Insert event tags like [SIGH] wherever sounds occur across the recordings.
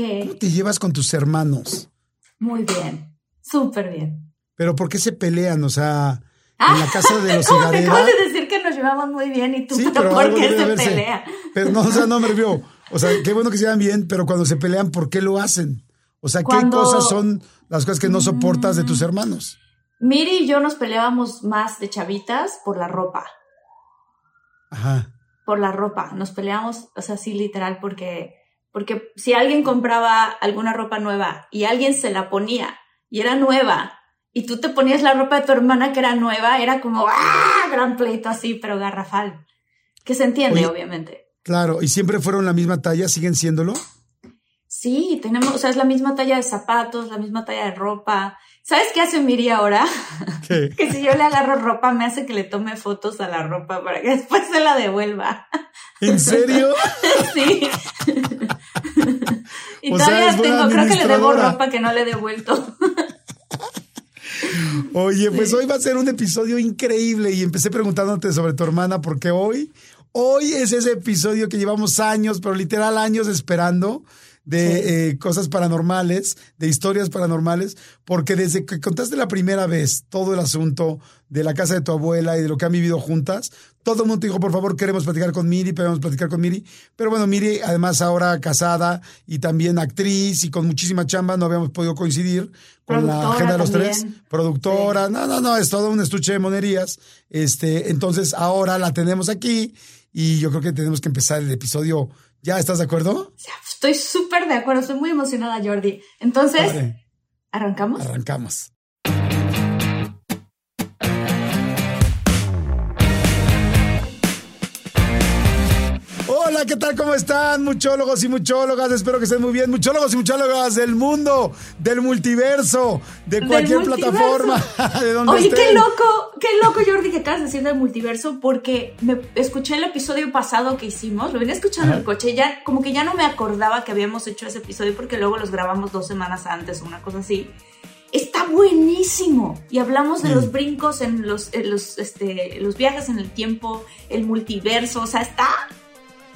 ¿Qué? ¿cómo te llevas con tus hermanos? Muy bien. Súper bien. ¿Pero por qué se pelean? O sea, en la casa de los [LAUGHS] ¿Cómo te Higareda. acabas de decir que nos llevamos muy bien y tú Sí, pero [LAUGHS] por qué se haberse. pelea? Pero no, o sea, no me refiero. O sea, qué bueno que se llevan bien, pero cuando se pelean, ¿por qué lo hacen? O sea, ¿qué Cuando- cosas son las cosas que no soportas de tus hermanos? Miri y yo nos peleábamos más de chavitas por la ropa. Ajá. Por la ropa. Nos peleábamos, o sea, sí, literal, porque, porque si alguien compraba alguna ropa nueva y alguien se la ponía y era nueva y tú te ponías la ropa de tu hermana que era nueva, era como ¡ah! Gran pleito así, pero garrafal. Que se entiende, Oye, obviamente. Claro, y siempre fueron la misma talla, siguen siéndolo. Sí, tenemos, o sea, es la misma talla de zapatos, la misma talla de ropa. ¿Sabes qué hace Miri ahora? [LAUGHS] ¿Qué? que si yo le agarro ropa, me hace que le tome fotos a la ropa para que [LAUGHS] después se la devuelva. ¿En serio? [LAUGHS] sí. [LAUGHS] y O todavía tengo, creo que le debo ropa que no le he devuelto. [LAUGHS] Oye, pues hoy va a ser un episodio increíble y empecé preguntándote sobre tu hermana porque hoy, hoy es ese episodio que llevamos años, pero literal años esperando de eh, cosas paranormales, de historias paranormales, porque desde que contaste la primera vez todo el asunto de la casa de tu abuela y de lo que han vivido juntas, todo el mundo dijo, por favor, queremos platicar con Miri, queremos platicar con Miri. Pero bueno, Miri, además ahora casada y también actriz y con muchísima chamba, no habíamos podido coincidir con la agenda de los también. tres productora, no, no, no, es todo un estuche de monerías. Este, entonces ahora la tenemos aquí y yo creo que tenemos que empezar el episodio. ¿Ya estás de acuerdo? Estoy súper de acuerdo, estoy muy emocionada, Jordi. Entonces, ¿arrancamos? arrancamos. Hola, ¿qué tal? ¿Cómo están? Muchólogos y muchólogas, espero que estén muy bien. Muchólogos y muchólogas del mundo, del multiverso, de cualquier multiverso. plataforma, [LAUGHS] de donde Oye, estén. qué loco, qué loco, Jordi, que de decir del multiverso, porque me escuché el episodio pasado que hicimos, lo venía escuchando en el coche, ya como que ya no me acordaba que habíamos hecho ese episodio porque luego los grabamos dos semanas antes o una cosa así. Está buenísimo. Y hablamos de Mm. los brincos en los, en los, este, los viajes en el tiempo, el multiverso, o sea, está...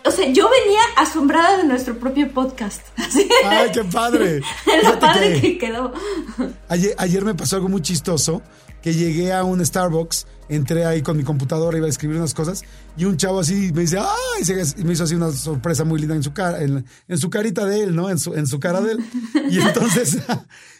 O sea, yo venía asombrada de nuestro propio podcast. [LAUGHS] Ay, qué padre. [LAUGHS] Lo padre que- que quedó. Ayer, ayer me pasó algo muy chistoso, que llegué a un Starbucks, entré ahí con mi computadora, iba a escribir unas cosas, y un chavo así me dice, ¡ay! Y me hizo así una sorpresa muy linda en su cara, en, en su carita de él, ¿no? En su, en su cara de él. [LAUGHS] Y entonces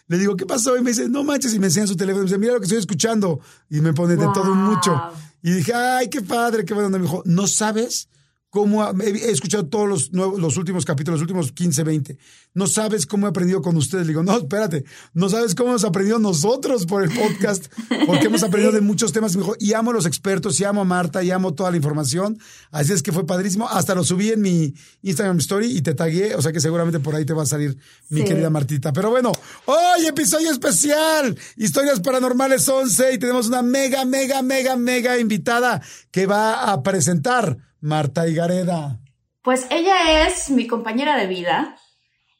le digo, ¿qué pasó? Y me dice, no manches, y me enseña su teléfono, y me dice, mira lo que estoy escuchando. Y me pone de todo un mucho. Y dije, ¡ay, qué padre, qué bueno! Me dijo, ¿no sabes? Cómo he he escuchado todos los, nuevos, los últimos capítulos, los últimos 15, 20. No sabes cómo he aprendido con ustedes. Le digo, no, espérate, no sabes cómo hemos aprendido nosotros por el podcast, porque hemos aprendido de muchos temas. Y me dijo, y amo a los expertos, y amo a Marta, y amo toda la información. Así es que fue padrísimo. Hasta lo subí en mi Instagram Story y te tagué, o sea que seguramente por ahí te va a salir mi Sí. querida Martita. Pero bueno, hoy episodio especial, Historias Paranormales 11, y tenemos una mega, mega, mega, mega invitada que va a presentar Marta Higareda. Pues ella es mi compañera de vida,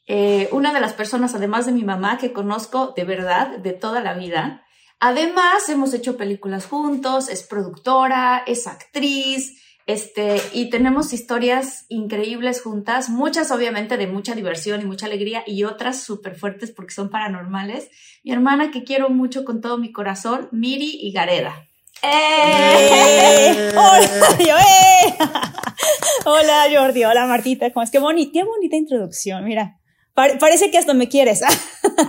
eh, una de las personas, además de mi mamá, que conozco de verdad, de toda la vida. Además, hemos hecho películas juntos, es productora, es actriz, este, y tenemos historias increíbles juntas, muchas obviamente de mucha diversión y mucha alegría, y otras súper fuertes porque son paranormales. Mi hermana que quiero mucho con todo mi corazón, Miri y Gareda. ¡Eh! ¡Hola! Yo, ¡eh! Hola Jordi, hola Martita, ¿cómo es? Qué bonita, qué bonita introducción, mira. parece que hasta me quieres.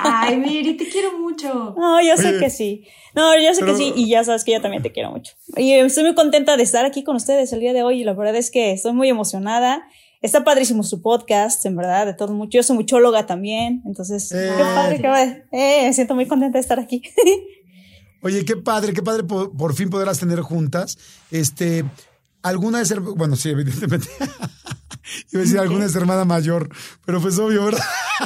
Ay, Miri, te quiero mucho. No, yo sé que sí. No, yo sé que sí, y ya sabes que yo también te quiero mucho. Y estoy muy contenta de estar aquí con ustedes el día de hoy, y la verdad es que estoy muy emocionada. Está padrísimo su podcast, en verdad, de todo mucho. Yo soy muchóloga también, entonces, qué eh. padre, qué padre. Eh, me siento muy contenta de estar aquí. [LAUGHS] Oye, qué padre, qué padre por, fin poderlas tener juntas. Este, alguna de ser, bueno, sí, evidentemente. [LAUGHS] Iba a decir alguna es hermana mayor, pero pues obvio, ¿verdad?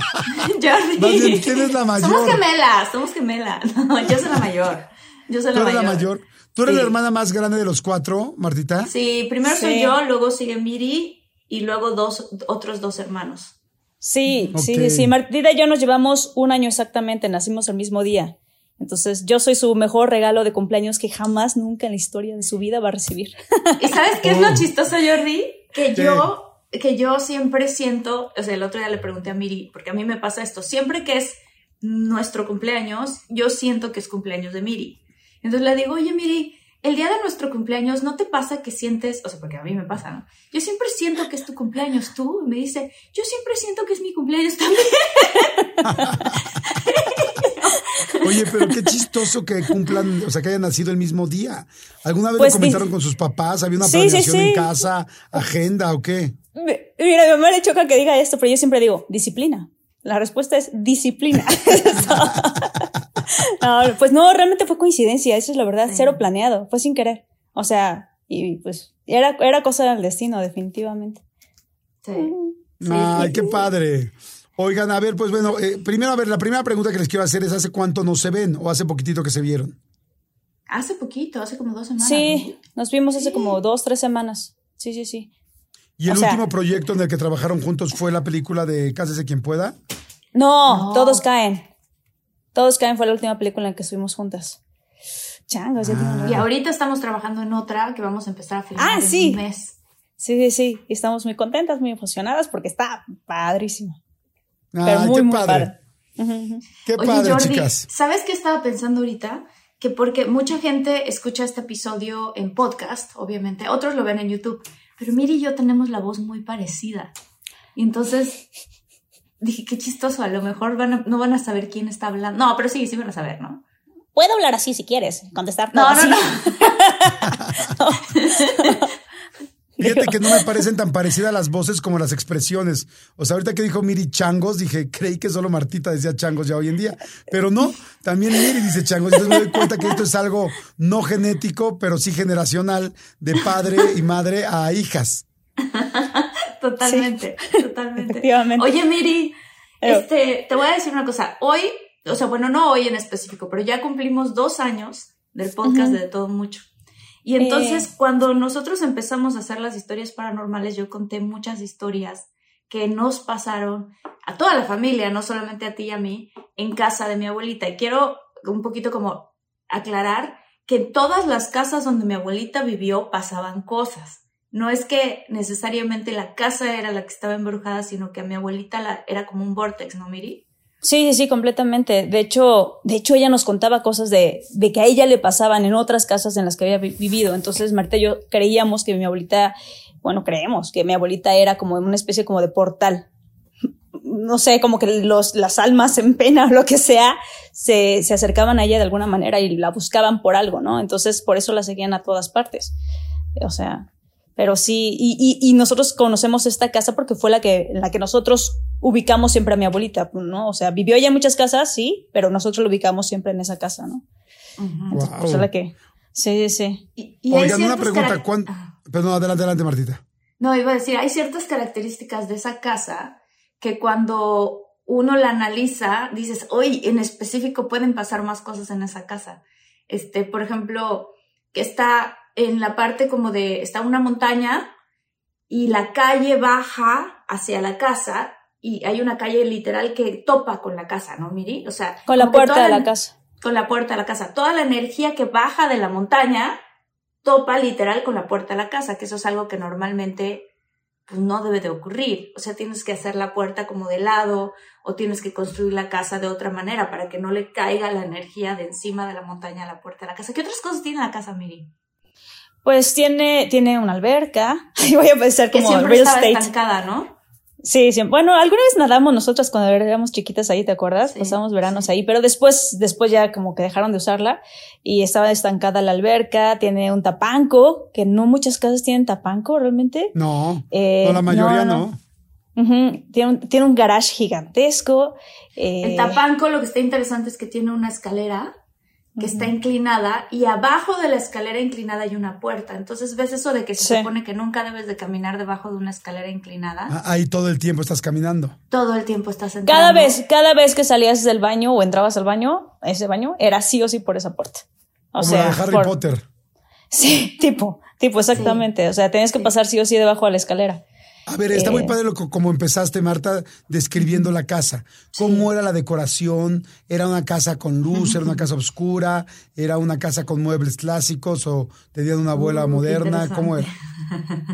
[LAUGHS] Jordi. ¿quién es la mayor? Somos gemelas, somos gemelas. [LAUGHS] No, yo soy la mayor. Yo soy la ¿Tú eres la mayor? ¿Tú eres la hermana más grande de los cuatro, Martita? Sí, primero soy yo, luego sigue Miri y luego dos, otros dos hermanos. Sí, sí, sí. Martita y yo nos llevamos un año exactamente, nacimos el mismo día. Entonces, yo soy su mejor regalo de cumpleaños que jamás, nunca en la historia de su vida va a recibir. ¿Y sabes qué es lo oh. chistoso, Jordi? Que yo, que yo siempre siento, o sea, el otro día le pregunté a Miri, porque a mí me pasa esto, siempre que es nuestro cumpleaños, yo siento que es cumpleaños de Miri. Entonces le digo, oye, Miri, el día de nuestro cumpleaños, ¿no te pasa que sientes, o sea, porque a mí me pasa, ¿no? Yo siempre siento que es tu cumpleaños, tú, me dice, yo siempre siento que es mi cumpleaños también. [LAUGHS] Oye, pero qué chistoso que cumplan, o sea, que hayan nacido el mismo día. ¿Alguna vez lo pues comentaron con sus papás? ¿Había una planeación en casa, agenda o qué? Mira, mi mamá le choca que diga esto, pero yo siempre digo, disciplina. La respuesta es disciplina. [LAUGHS] pues no, realmente fue coincidencia, eso es la verdad, cero planeado, fue sin querer. O sea, y pues era, era cosa del destino, definitivamente. Sí. Ay, qué padre. Oigan, a ver, pues bueno, eh, primero, a ver, la primera pregunta que les quiero hacer es, ¿hace cuánto no se ven o hace poquitito que se vieron? Hace poquito, hace como dos semanas. Sí, nos vimos hace como dos, tres semanas. Sí, sí, sí. ¿Y el último proyecto en el que trabajaron juntos fue la película de Cásese quien pueda? No, Todos caen. Todos caen fue la última película en la que estuvimos juntas. Changos, ah. Y ahorita estamos trabajando en otra que vamos a empezar a filmar ah, sí. un mes. Sí, sí, sí. Y estamos muy contentas, muy emocionadas porque está padrísimo. Ah, qué padre. Qué padre, chicas. ¿Sabes qué estaba pensando ahorita? Que porque mucha gente escucha este episodio en podcast, obviamente, otros lo ven en YouTube, pero Miri y yo tenemos la voz muy parecida. Y entonces dije, qué chistoso, a lo mejor no van a saber quién está hablando. No, pero sí, sí van a saber, ¿no? Puedo hablar así si quieres, contestar todo. No, no, [LAUGHS] [LAUGHS] [LAUGHS] no. Fíjate que no me parecen tan parecidas las voces como las expresiones. O sea, ahorita que dijo Miri changos, dije, creí que solo Martita decía changos ya hoy en día. Pero no, también Miri dice changos. Entonces me doy cuenta que esto es algo no genético, pero sí generacional, de padre y madre a hijas. [LAUGHS] totalmente, totalmente. Oye, Miri, este, te voy a decir una cosa. Hoy, o sea, bueno, no hoy en específico, pero ya cumplimos dos años del podcast de Todo Mucho. Y entonces eh. cuando nosotros empezamos a hacer las historias paranormales, yo conté muchas historias que nos pasaron a toda la familia, no solamente a ti y a mí, en casa de mi abuelita. Y quiero un poquito como aclarar que en todas las casas donde mi abuelita vivió pasaban cosas. No es que necesariamente la casa era la que estaba embrujada, sino que a mi abuelita la, era como un vortex, ¿no, Miri? Sí, sí, completamente. De hecho, de hecho ella nos contaba cosas de, de que a ella le pasaban en otras casas en las que había vivido. Entonces, Marta y yo creíamos que mi abuelita, bueno, creemos que mi abuelita era como una especie como de portal. No sé, como que los, las almas en pena o lo que sea, se, se acercaban a ella de alguna manera y la buscaban por algo, ¿no? Entonces, por eso la seguían a todas partes. O sea, pero sí, y, y, nosotros conocemos esta casa porque fue la que, en la que nosotros ubicamos siempre a mi abuelita, ¿no? O sea, vivió ella en muchas casas, sí, pero nosotros lo ubicamos siempre en esa casa, ¿no? Uh la que, sí, sí. Y, Oigan, una pregunta, Perdón, adelante, adelante, Martita. No, iba a decir, hay ciertas características de esa casa que cuando uno la analiza, dices, hoy en específico pueden pasar más cosas en esa casa. Este, por ejemplo, que está en la parte como de, está una montaña y la calle baja hacia la casa y hay una calle literal que topa con la casa, ¿no, Miri? O sea, con la puerta de la, casa. Con la puerta de la casa. Toda la energía que baja de la montaña topa literal con la puerta de la casa, que eso es algo que normalmente pues no debe de ocurrir. O sea, tienes que hacer la puerta como de lado o tienes que construir la casa de otra manera para que no le caiga la energía de encima de la montaña a la puerta de la casa. ¿Qué otras cosas tiene la casa, Miri? Pues tiene, tiene una alberca. [LAUGHS] Y voy a pensar como que siempre real estaba estate. estancada, ¿no? Sí, sí. Bueno, alguna vez nadamos nosotras cuando éramos chiquitas ahí, ¿te acuerdas? Sí, Pasamos veranos ahí, pero después, después ya como que dejaron de usarla y estaba estancada la alberca, tiene un tapanco, que no muchas casas tienen tapanco realmente. No, Eh, no, la mayoría no, no. no. Ujú, Tiene, un, tiene un garage gigantesco. eh, El tapanco lo que está interesante es que tiene una escalera que está inclinada y abajo de la escalera inclinada hay una puerta. Entonces ves eso de que se Sí. supone que nunca debes de caminar debajo de una escalera inclinada. Ah, Ahí todo el tiempo estás caminando. Todo el tiempo estás entrando. Cada vez, cada vez que salías del baño o entrabas al baño, ese baño, era sí o sí por esa puerta. O Como sea, la de Harry por- Potter. Sí, [LAUGHS] tipo, tipo, exactamente. O sea, tenías que Sí. pasar sí o sí debajo de la escalera. A ver, está muy Eh. padre lo co- como empezaste, Marta, describiendo la casa. ¿Cómo era la decoración? ¿Era una casa con luz? ¿Era una [LAUGHS] casa oscura? ¿Era una casa con muebles clásicos? ¿O tenían una abuela Uh, qué moderna? ¿Cómo era? [LAUGHS]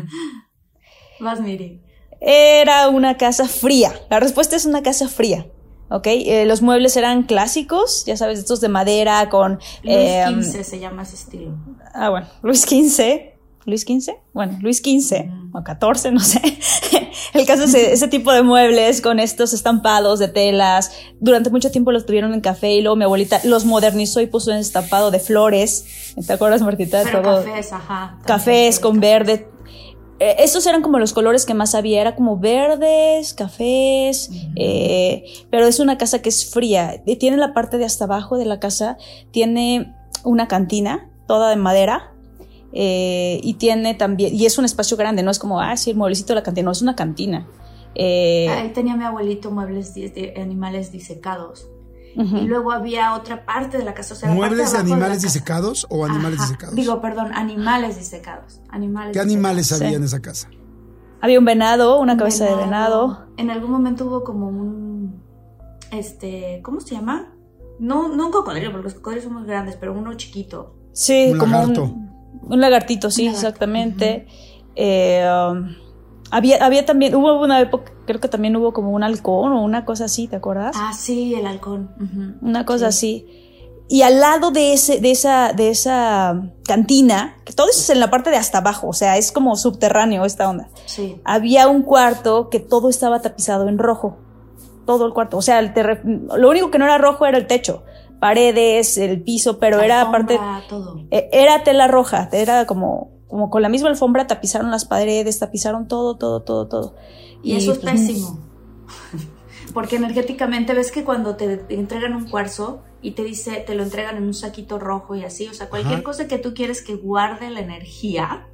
Vas, Miri. Era una casa fría. La respuesta es una casa fría. ¿Ok? Eh, los muebles eran clásicos, ya sabes, estos de madera con... Luis eh, XV se llama ese estilo. Ah, bueno, Luis XV. ¿Luis XV? Bueno, Luis XV o 14, no sé. [LAUGHS] El caso es ese, tipo de muebles con estos estampados de telas. Durante mucho tiempo los tuvieron en café y luego mi abuelita los modernizó y puso un estampado de flores. ¿Te acuerdas, Martita? Pero Todo- cafés, ajá. cafés con verde. Eh, estos eran como los colores que más había, era como verdes, cafés, eh, pero es una casa que es fría. Y Tiene la parte de hasta abajo de la casa, tiene una cantina, toda de madera, eh, y tiene también, y es un espacio grande, no es como, ah, sí, el mueblecito de la cantina, no, es una cantina. Eh, Ahí tenía mi abuelito muebles de, animales disecados. Y luego había otra parte de la casa. O sea, la parte ¿Muebles de animales casa. disecados o animales Ajá. disecados? Digo, perdón, animales disecados. Animales ¿Qué animales Sí. había en esa casa? Había un venado, una Un cabeza de venado. En algún momento hubo como un. Este. ¿Cómo se llama? No, no un cocodrilo, porque los cocodrilos son muy grandes, pero uno chiquito. Sí, Un como lagarto. Un, un lagartito, sí, Un lagarto, exactamente. Eh, um, había, había también, hubo una época, creo que también hubo como un halcón o una cosa así, ¿te acuerdas? Ah, sí, el halcón. ujú. una cosa Sí. así. Y al lado de ese, de esa, de esa cantina, que todo eso es en la parte de hasta abajo, o sea, es como subterráneo esta onda. Sí. Había un cuarto que todo estaba tapizado en rojo. Todo el cuarto. O sea, el lo único que no era rojo era el techo. Paredes, el piso, pero era aparte. Eh, Era tela roja, era como, como con la misma alfombra tapizaron las paredes, tapizaron todo, todo, todo, todo. Y, eso es pues, pésimo. [LAUGHS] Porque energéticamente ves que cuando te entregan un cuarzo y te dice, te lo entregan en un saquito rojo y así, o sea, cualquier Ajá. cosa que tú quieres que guarde la energía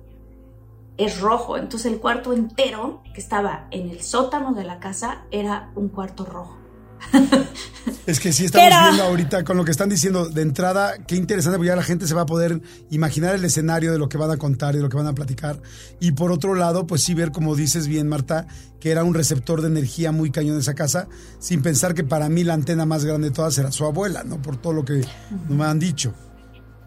es rojo. Entonces el cuarto entero que estaba en el sótano de la casa era un cuarto rojo. Es que sí estamos viendo ahorita con lo que están diciendo de entrada, qué interesante, porque ya la gente se va a poder imaginar el escenario de lo que van a contar y de lo que van a platicar. Y por otro lado, pues sí ver, como dices bien, Marta, que era un receptor de energía muy cañón esa casa, sin pensar que para mí la antena más grande de todas era su abuela, ¿no? Por todo lo que me han dicho.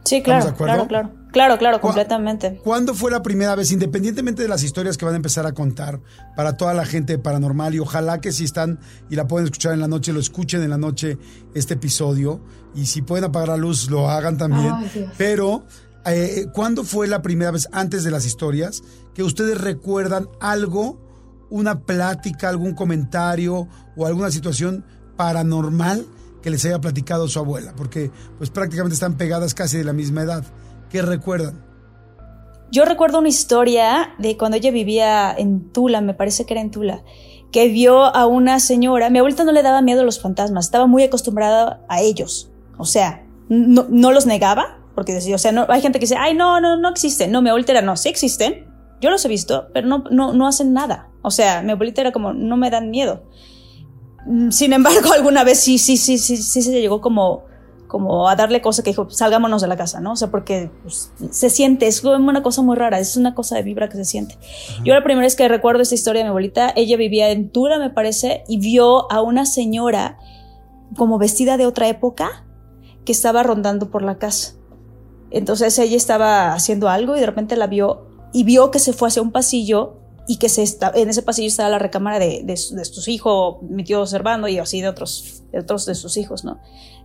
Sí, ¿Estamos claro, de acuerdo? claro, claro. Claro, claro, ¿Cuá- completamente. ¿Cuándo fue la primera vez, independientemente de las historias que van a empezar a contar para toda la gente paranormal y ojalá que si están y la pueden escuchar en la noche, lo escuchen en la noche este episodio y si pueden apagar la luz, lo hagan también. Ay, Dios. Pero, eh, ¿cuándo fue la primera vez, antes de las historias, que ustedes recuerdan algo, una plática, algún comentario o alguna situación paranormal que les haya platicado su abuela? Porque pues prácticamente están pegadas casi de la misma edad. ¿Qué recuerdan? Yo recuerdo una historia de cuando ella vivía en Tula, me parece que era en Tula, que vio a una señora, mi abuelita no le daba miedo a los fantasmas, estaba muy acostumbrada a ellos. O sea, no, no los negaba, porque decía, o sea, no, hay gente que dice, ay, no, no, no existen. No, mi abuelita era, no, sí existen, yo los he visto, pero no, no, no hacen nada. O sea, mi abuelita era como, no me dan miedo. Mm, Sin embargo, [LAUGHS] alguna vez sí, sí, sí, sí, sí se llegó como, como a darle cosa que dijo, salgámonos de la casa, ¿no? O sea, porque pues, se siente, es una cosa muy rara, es una cosa de vibra que se siente. Yo la primera vez que recuerdo esta historia de mi abuelita, ella vivía en Tula, me parece, y vio a una señora como vestida de otra época que estaba rondando por la casa. Entonces ella estaba haciendo algo y de repente la vio y vio que se fue hacia un pasillo y que se está, en ese pasillo estaba la recámara de, de, de sus hijos, mi tío observando y así de otros, de otros de sus hijos, ¿no?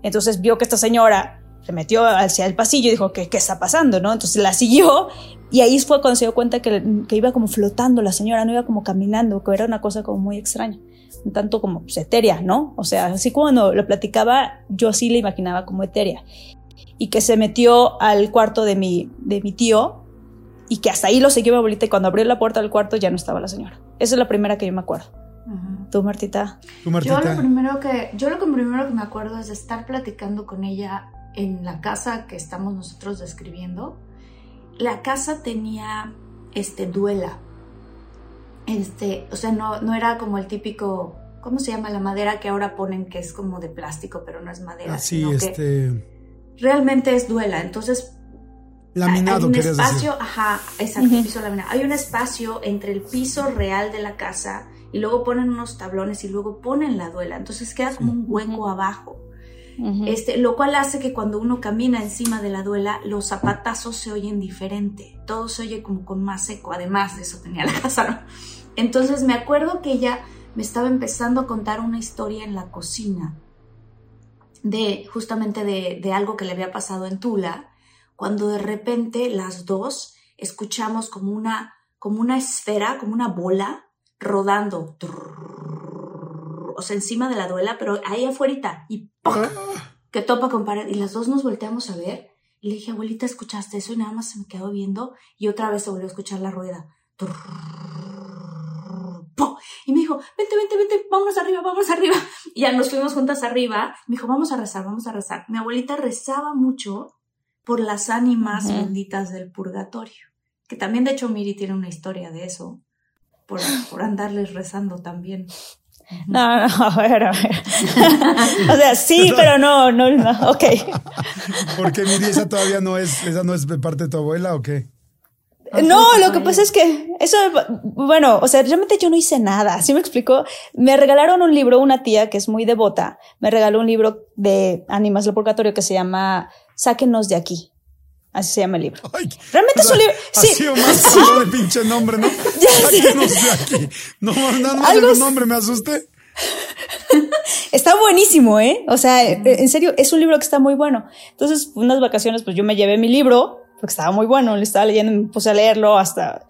Entonces vio que esta señora se metió hacia el pasillo y dijo, ¿qué, qué está pasando? ¿no? Entonces la siguió y ahí fue cuando se dio cuenta que, que, iba como flotando la señora, no iba como caminando, que era una cosa como muy extraña, un tanto como pues, etérea, ¿no? O sea, así cuando lo platicaba, yo así le imaginaba como etérea. Y que se metió al cuarto de mi, de mi tío y que hasta ahí lo siguió mi abuelita y cuando abrió la puerta del cuarto ya no estaba la señora. Esa es la primera que yo me acuerdo. Uh -huh. ¿Tú, Martita? ¿Tú, Martita? Yo lo primero que, yo lo que primero que me acuerdo es de estar platicando con ella en la casa que estamos nosotros describiendo. La casa tenía este duela. Este, o sea, no, no era como el típico, ¿cómo se llama la madera que ahora ponen que es como de plástico, pero no es madera? Así, este. realmente es duela. Entonces, Laminado, hay un espacio, decir. ajá, exacto, uh -huh. piso laminado. Hay un espacio entre el piso real de la casa y luego ponen unos tablones y luego ponen la duela. Entonces queda como un hueco uh -huh. abajo. Uh -huh. este, lo cual hace que cuando uno camina encima de la duela, los zapatazos se oyen diferente. Todo se oye como con más eco. Además de eso tenía la casa, ¿no? Entonces me acuerdo que ella me estaba empezando a contar una historia en la cocina de justamente de, de algo que le había pasado en Tula cuando de repente las dos escuchamos como una, como una esfera, como una bola rodando, o sea, encima de la duela, pero ahí afuera y ¡poc! que topa con pared. Y las dos nos volteamos a ver y le dije, abuelita, ¿escuchaste eso? Y nada más se me quedó viendo y otra vez se volvió a escuchar la rueda. Y me dijo, vente, vente, vente, vámonos arriba, vámonos arriba. Y ya nos fuimos juntas arriba. Me dijo, vamos a rezar, vamos a rezar. Mi abuelita rezaba mucho por las ánimas uh -huh. benditas del purgatorio. Que también, de hecho, Miri tiene una historia de eso, por, por andarles rezando también. No, no, a ver, a ver. o sea, sí, [LAUGHS] pero no, no, no, ok. Porque Miri, esa todavía no es, esa no es de parte de tu abuela o qué? No, lo que pasa es que eso, bueno, o sea, realmente yo no hice nada, ¿sí me explico? Me regalaron un libro, una tía que es muy devota, me regaló un libro de ánimas del purgatorio que se llama Sáquenos de aquí. Así se llama el libro. Ay, Realmente o sea, es un [LAUGHS] libro. Ha Sí. sido más [LAUGHS] caro de pinche nombre, ¿no? [LAUGHS] Sáquenos de aquí. No, nada más el nombre me asusté. Está buenísimo, ¿eh? O sea, eh, en serio, es un libro que está muy bueno. Entonces, unas vacaciones, pues yo me llevé mi libro, porque estaba muy bueno, le estaba leyendo, me puse a leerlo hasta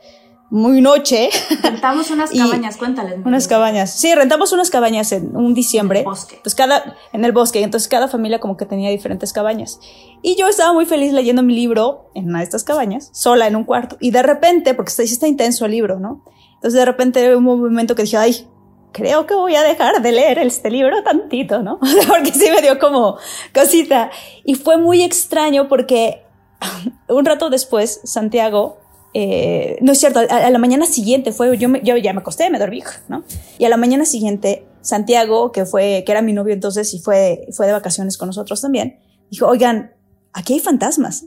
muy noche. Rentamos unas [LAUGHS] cabañas, cuéntales. Unas cabañas. Sí, rentamos unas cabañas en un diciembre. En el bosque. Pues cada, en el bosque. Entonces cada familia como que tenía diferentes cabañas. Y yo estaba muy feliz leyendo mi libro en una de estas cabañas, sola en un cuarto. Y de repente, porque está, está intenso el libro, ¿no? Entonces de repente hubo un momento que dije, ay, creo que voy a dejar de leer este libro tantito, ¿no? [LAUGHS] porque sí me dio como cosita. Y fue muy extraño porque [LAUGHS] un rato después, Santiago, eh, no es cierto, a, a la mañana siguiente fue, yo, me- yo ya me acosté, me dormí, ¿no? Y a la mañana siguiente, Santiago, que fue, que era mi novio entonces y fue, fue de vacaciones con nosotros también, dijo, oigan, aquí hay fantasmas.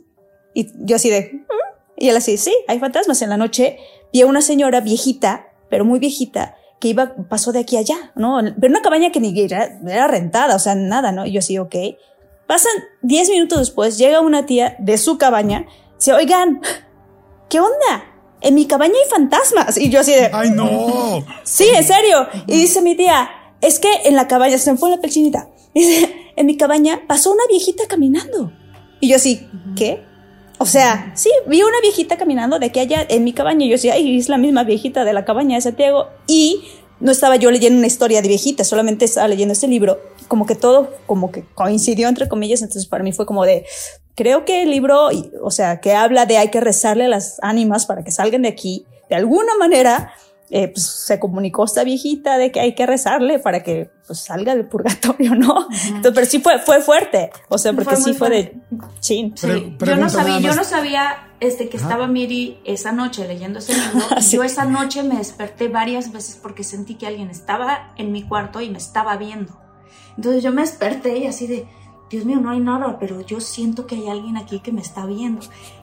Y yo así de, "¿Mm?". y él así, sí, hay fantasmas. En la noche vi a una señora viejita, pero muy viejita, que iba, pasó de aquí a allá, ¿no? Pero una cabaña que ni era, era rentada, o sea, nada, ¿no? Y yo así, ok. Pasan 10 minutos después, llega una tía de su cabaña, dice, oigan, ¿qué onda? En mi cabaña hay fantasmas. Y yo así de, ¡Ay, no! sí, en serio. Y dice mi tía, es que en la cabaña, se me fue la pelchinita. [LAUGHS] Dice, en mi cabaña pasó una viejita caminando. Y yo así, ¿qué? O sea, sí, vi una viejita caminando de aquí allá en mi cabaña. Y yo decía, ay, es la misma viejita de la cabaña de Santiago. Y no estaba yo leyendo una historia de viejita, solamente estaba leyendo este libro. Como que todo, como que coincidió entre comillas. Entonces para mí fue como de, creo que el libro, o sea, que habla de hay que rezarle a las ánimas para que salgan de aquí, de alguna manera, eh, pues se comunicó esta viejita de que hay que rezarle para que pues salga del purgatorio, ¿no? Entonces, pero sí fue, fue fuerte, o sea, porque Fue sí fue de, sí. Sí, Pre- yo no sabía, yo no sabía este, que estaba Miri esa noche leyendo ese libro. [LAUGHS] y Sí. Yo esa noche me desperté varias veces porque sentí que alguien estaba en mi cuarto y me estaba viendo. Entonces yo me desperté y así de, Dios mío, no hay nada, pero yo siento que hay alguien aquí que me está viendo.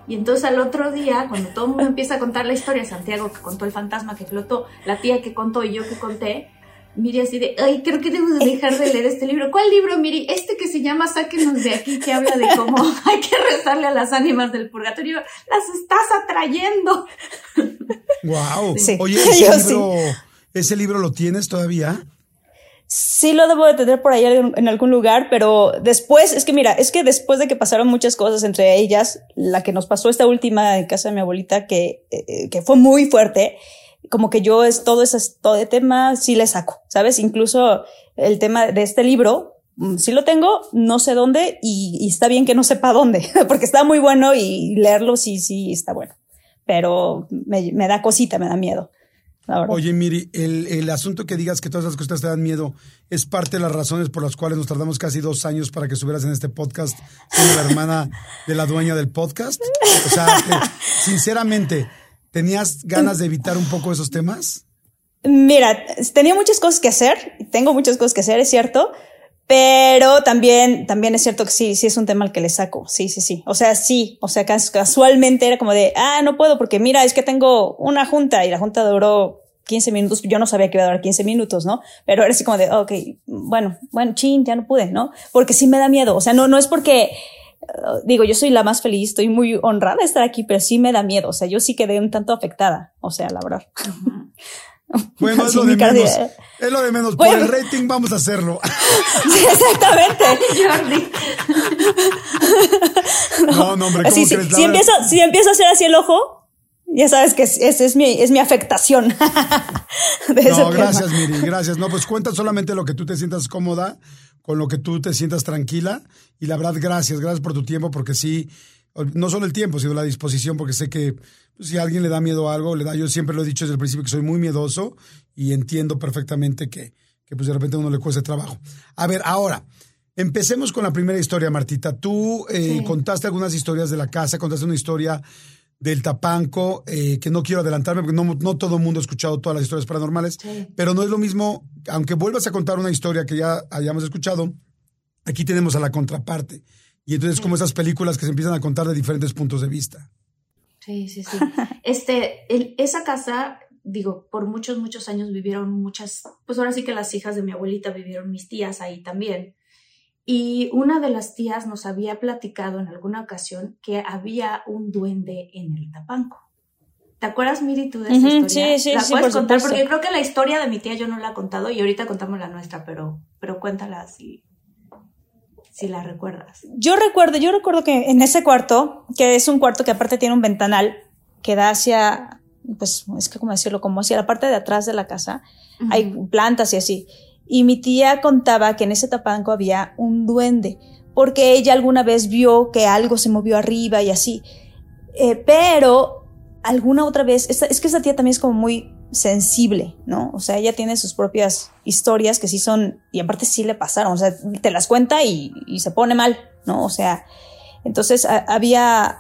Y entonces al otro día, cuando todo el mundo empieza a contar la historia, Santiago que contó el fantasma que flotó, la tía que contó y yo que conté, Miri así de, ay, creo que debo de dejar de leer este libro. ¿Cuál libro, Miri? Este que se llama Sáquenos de aquí, que habla de cómo [LAUGHS] hay que rezarle a las ánimas del purgatorio. Las estás atrayendo. Wow. Sí. Oye, [LAUGHS] ese Yo libro, ¿ese libro lo tienes todavía? Sí lo debo de tener por ahí en algún lugar, pero después, es que mira, es que después de que pasaron muchas cosas, entre ellas, la que nos pasó esta última en casa de mi abuelita, que, eh, que fue muy fuerte, como que yo es todo ese todo el tema sí le saco, ¿sabes? Incluso el tema de este libro, mm, sí lo tengo, no sé dónde y, está bien que no sepa [LAUGHS] dónde, porque está muy bueno y leerlo sí, sí está bueno, pero me da cosita, me da miedo. La. Oye, Miri, el, el asunto que digas que todas esas cosas te dan miedo es parte de las razones por las cuales nos tardamos casi dos años para que subieras en este podcast siendo la hermana de la dueña del podcast. O sea, te- sinceramente, ¿tenías ganas de evitar un poco esos temas? Mira, tenía muchas cosas que hacer, tengo muchas cosas que hacer, es cierto, pero también, también es cierto que sí, sí es un tema al que le saco, sí, sí, sí. O sea, sí, o sea, cas- casualmente era como de, ah, no puedo porque mira, es que tengo una junta y la junta duró 15 minutos, yo no sabía que iba a durar 15 minutos, ¿no? Pero era así como de, ok, bueno, bueno, chin, ya no pude, ¿no? Porque sí me da miedo, o sea, no, no es porque, uh, digo, yo soy la más feliz, estoy muy honrada de estar aquí, pero sí me da miedo, o sea, yo sí quedé un tanto afectada, o sea, la verdad. Bueno, [LAUGHS] es lo de menos. Es lo de menos. Por el rating vamos a hacerlo. [LAUGHS] Sí, [LAUGHS] exactamente. Jordi. No, no, hombre, ¿cómo Sí, sí, crees? La si, empiezo, si empiezo a hacer así el ojo, ya sabes que es, es, es mi, es mi afectación. de No, tema. gracias, Miri, gracias. No, pues cuenta solamente lo que tú te sientas cómoda, con lo que tú te sientas tranquila. Y la verdad, gracias, gracias por tu tiempo, porque sí, no solo el tiempo, sino la disposición, porque sé que pues, si a alguien le da miedo a algo, le da, yo siempre lo he dicho desde el principio que soy muy miedoso y entiendo perfectamente que, que pues de repente a uno le cuesta trabajo. A ver, ahora, empecemos con la primera historia, Martita. Tú eh, Sí. contaste algunas historias de la casa, contaste una historia del Tapanco, eh, que no quiero adelantarme porque no, no todo el mundo ha escuchado todas las historias paranormales, Sí. pero no es lo mismo, aunque vuelvas a contar una historia que ya hayamos escuchado, aquí tenemos a la contraparte. Y entonces como esas películas que se empiezan a contar de diferentes puntos de vista. Sí, sí, sí. [LAUGHS] Este, el- esa casa, digo, por muchos, muchos años vivieron muchas, pues ahora sí que las hijas de mi abuelita vivieron mis tías ahí también. Y una de las tías nos había platicado en alguna ocasión que había un duende en el tapanco. ¿Te acuerdas, Miri, tú de esa Ujú, historia? sí, sí, ¿La sí, puedes por contar? supuesto. Porque creo que la historia de mi tía yo no la he contado y ahorita contamos la nuestra, pero, pero cuéntala si, si la recuerdas. Yo recuerdo, yo recuerdo que en ese cuarto, que es un cuarto que aparte tiene un ventanal que da hacia, pues, es que cómo decirlo, como hacia la parte de atrás de la casa, hay plantas y así. Y mi tía contaba que en ese tapanco había un duende, porque ella alguna vez vio que algo se movió arriba y así. Eh, pero alguna otra vez, esta- es que esta tía también es como muy sensible, ¿no? O sea, ella tiene sus propias historias que sí son, y aparte sí le pasaron, o sea, te las cuenta y, se pone mal, ¿no? O sea, entonces había,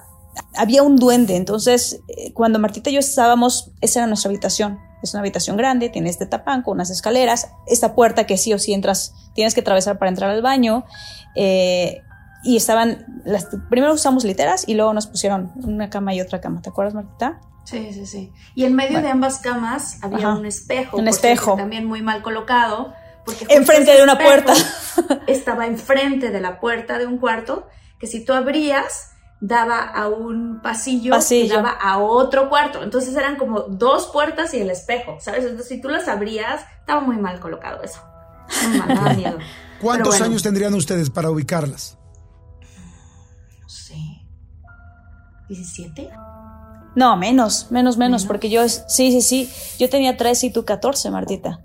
había un duende, entonces eh, cuando Martita y yo estábamos, esa era nuestra habitación, es una habitación grande, tiene este tapanco, unas escaleras, esta puerta que sí o sí entras, tienes que atravesar para entrar al baño, eh, y estaban, las, primero usamos literas y luego nos pusieron una cama y otra cama, ¿te acuerdas Martita? Sí, sí, sí. Y en medio Bueno. de ambas camas había Ajá. un espejo. Un espejo. También muy mal colocado. Porque Enfrente de una puerta. [LAUGHS] Estaba enfrente de la puerta de un cuarto que si tú abrías daba a un pasillo, Pasillo. que daba a otro cuarto. Entonces eran como dos puertas y el espejo, ¿sabes? Entonces si tú las abrías, estaba muy mal colocado eso. Muy mal, daba miedo. [LAUGHS] ¿Cuántos bueno, años tendrían ustedes para ubicarlas? No sé. ¿17? No, menos, menos, menos, ¿Menos? porque yo, es- sí, sí, sí, yo tenía 13 y tú 14, Martita.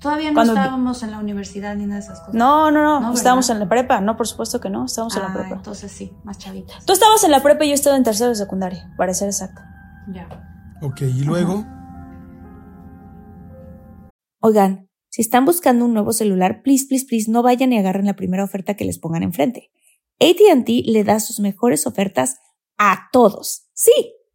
Todavía no Cuando- estábamos en la universidad ni nada de esas cosas. No, no, no, No, estábamos ¿verdad? en la prepa, no, por supuesto que no, estábamos en la Ah, prepa. entonces sí, más chavitas. Tú estabas en la prepa y yo estaba en tercero de secundaria, para ser exacto. Ya. Ok, y luego... Oigan, si están buscando un nuevo celular, please, please, please, no vayan y agarren la primera oferta que les pongan enfrente. ATT le da sus mejores ofertas a todos. Sí,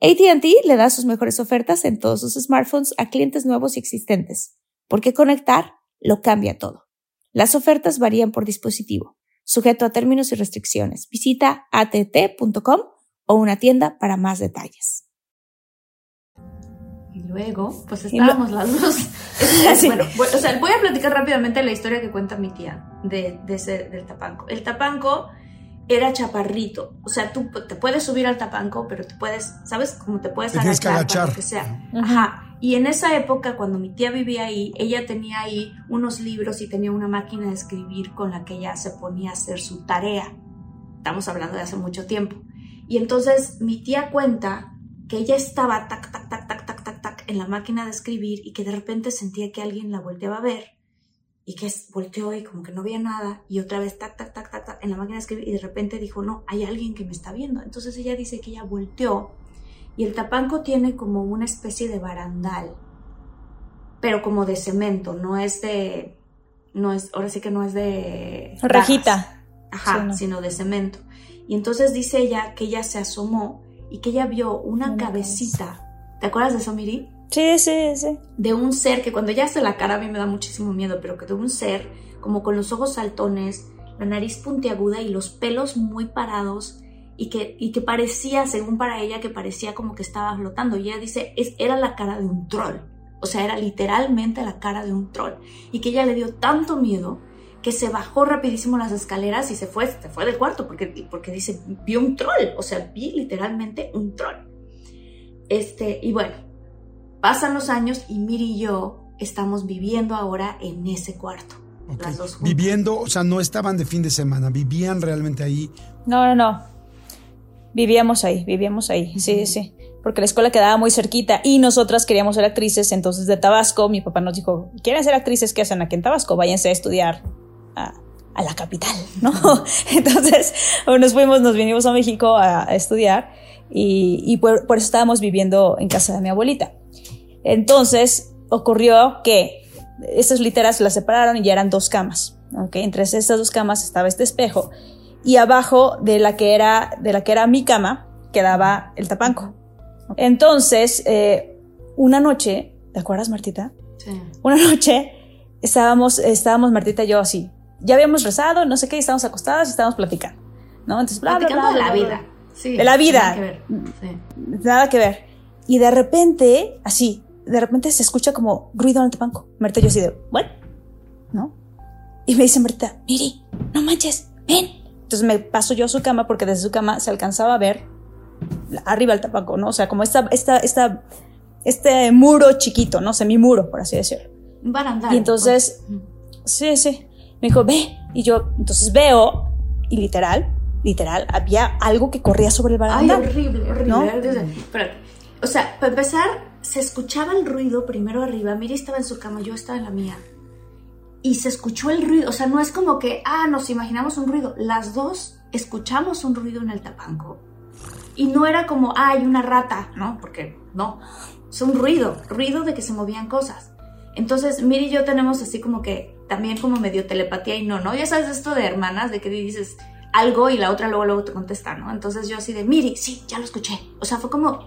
ATT le da sus mejores ofertas en todos sus smartphones a clientes nuevos y existentes, porque conectar lo cambia todo. Las ofertas varían por dispositivo, sujeto a términos y restricciones. Visita att.com o una tienda para más detalles. Y luego, pues estábamos las dos. [LAUGHS] [LAUGHS] Bueno, o sea, voy a platicar rápidamente la historia que cuenta mi tía de, de ese, del tapanco. El tapanco era chaparrito. O sea, tú te puedes subir al tapanco, pero te puedes, ¿sabes? Como te puedes Te que agachar, para agachar. lo que sea. Ajá. Y en esa época, cuando mi tía vivía ahí, ella tenía ahí unos libros y tenía una máquina de escribir con la que ella se ponía a hacer su tarea. Estamos hablando de hace mucho tiempo. Y entonces mi tía cuenta que ella estaba tac, tac, tac, tac, tac, tac, tac en la máquina de escribir y que de repente sentía que alguien la volteaba a ver y que es- volteó y como que no veía nada y otra vez tac, tac, tac, tac, tac en la máquina de escribir y de repente dijo, no, hay alguien que me está viendo. Entonces ella dice que ella volteó y el tapanco tiene como una especie de barandal, pero como de cemento, no es de, no es, ahora sí que no es de... Rejita. Ajá, Sí, no. sino de cemento. Y entonces dice ella que ella se asomó y que ella vio una, Una cabecita. ¿Te acuerdas de eso, Miri? Sí, sí, sí. de un ser que cuando ya hace la cara a mí me da muchísimo miedo, pero que de un ser como con los ojos saltones, la nariz puntiaguda y los pelos muy parados y que, y que parecía, según para ella, que parecía como que estaba flotando. Y ella dice, es, era la cara de un troll. O sea, era literalmente la cara de un troll. Y que ella le dio tanto miedo que se bajó rapidísimo las escaleras y se fue, se fue del cuarto porque, porque dice, vi un troll. O sea, vi literalmente un troll. Este, y bueno, pasan los años y Miri y yo estamos viviendo ahora en ese cuarto. Las dos juntas. Viviendo, o sea, no estaban de fin de semana, vivían realmente ahí. No, no, no. Vivíamos ahí, vivíamos ahí. Sí, sí. Porque la escuela quedaba muy cerquita y nosotras queríamos ser actrices. Entonces, de Tabasco, mi papá nos dijo: ¿Quieren ser actrices? ¿Qué hacen aquí en Tabasco? Váyanse a estudiar a, a la capital, [LAUGHS] ¿no? Entonces, nos fuimos, nos vinimos a México a, a estudiar y, y por, por eso estábamos viviendo en casa de mi abuelita. Entonces, ocurrió que estas literas las separaron y ya eran dos camas. ¿ok? Entre estas dos camas estaba este espejo y abajo de la que era, de la que era mi cama quedaba el tapanco. Entonces, eh, una noche, ¿te acuerdas, Martita? Sí. Una noche estábamos, estábamos Martita y yo así. Ya habíamos rezado, no sé qué, y estábamos acostadas y estábamos platicando. ¿no? Entonces, bla, Platicando bla, de la vida. Sí, De la vida. nada que ver. Sí. Nada que ver. Y de repente, así, de repente se escucha como ruido en el tapanco. Marta yo así de, ¿what? ¿No? Y me dice Marta, Miri, no manches, ven. Entonces me paso yo a su cama porque desde su cama se alcanzaba a ver arriba el tapanco, ¿no? O sea, como esta, esta, esta, este muro chiquito, ¿no? Semimuro, por así decirlo. Un barandal. Y entonces, pues. sí, sí. Me dijo, ve. Y yo, entonces veo, y literal, literal, había algo que corría sobre el Ay, barandal. horrible, horrible. ¿No? Espérate. O sea, para empezar, se escuchaba el ruido primero arriba. Miri estaba en su cama, yo estaba en la mía. Y se escuchó el ruido. O sea, no es como que, ah, nos imaginamos un ruido. Las dos escuchamos un ruido en el tapanco. Y no era como, ah, hay una rata, ¿no? Porque no. Es un ruido, ruido de que se movían cosas. Entonces, Miri y yo tenemos así como que también como medio telepatía y no, ¿no? Ya sabes esto de hermanas, de que dices algo y la otra luego, luego te contesta, ¿no? Entonces yo así de, Miri, sí, ya lo escuché. O sea, fue como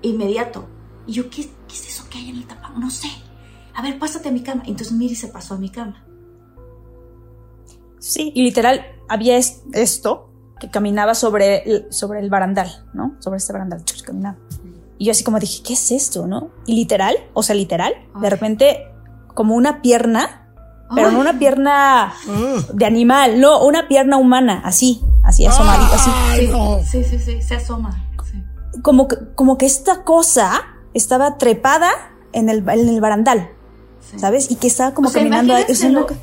inmediato. Y yo, ¿qué, qué es eso que hay en el tapón? No sé. A ver, pásate a mi cama. Entonces Miri se pasó a mi cama. Sí, y literal había es- esto que caminaba sobre el, sobre el barandal, ¿no? Sobre este barandal, caminaba. Y yo así como dije, ¿qué es esto, no? Y literal, o sea, literal, de Ay. repente como una pierna, pero no Ay. una pierna Ah. de animal, no, una pierna humana, así, así asomadita, así. Ay, Sí, sí, sí, sí, se asoma. sí. Como que, como que esta cosa estaba trepada en el, en el barandal, Sí. ¿sabes? Y que estaba como O sea, caminando ahí. o sea, co-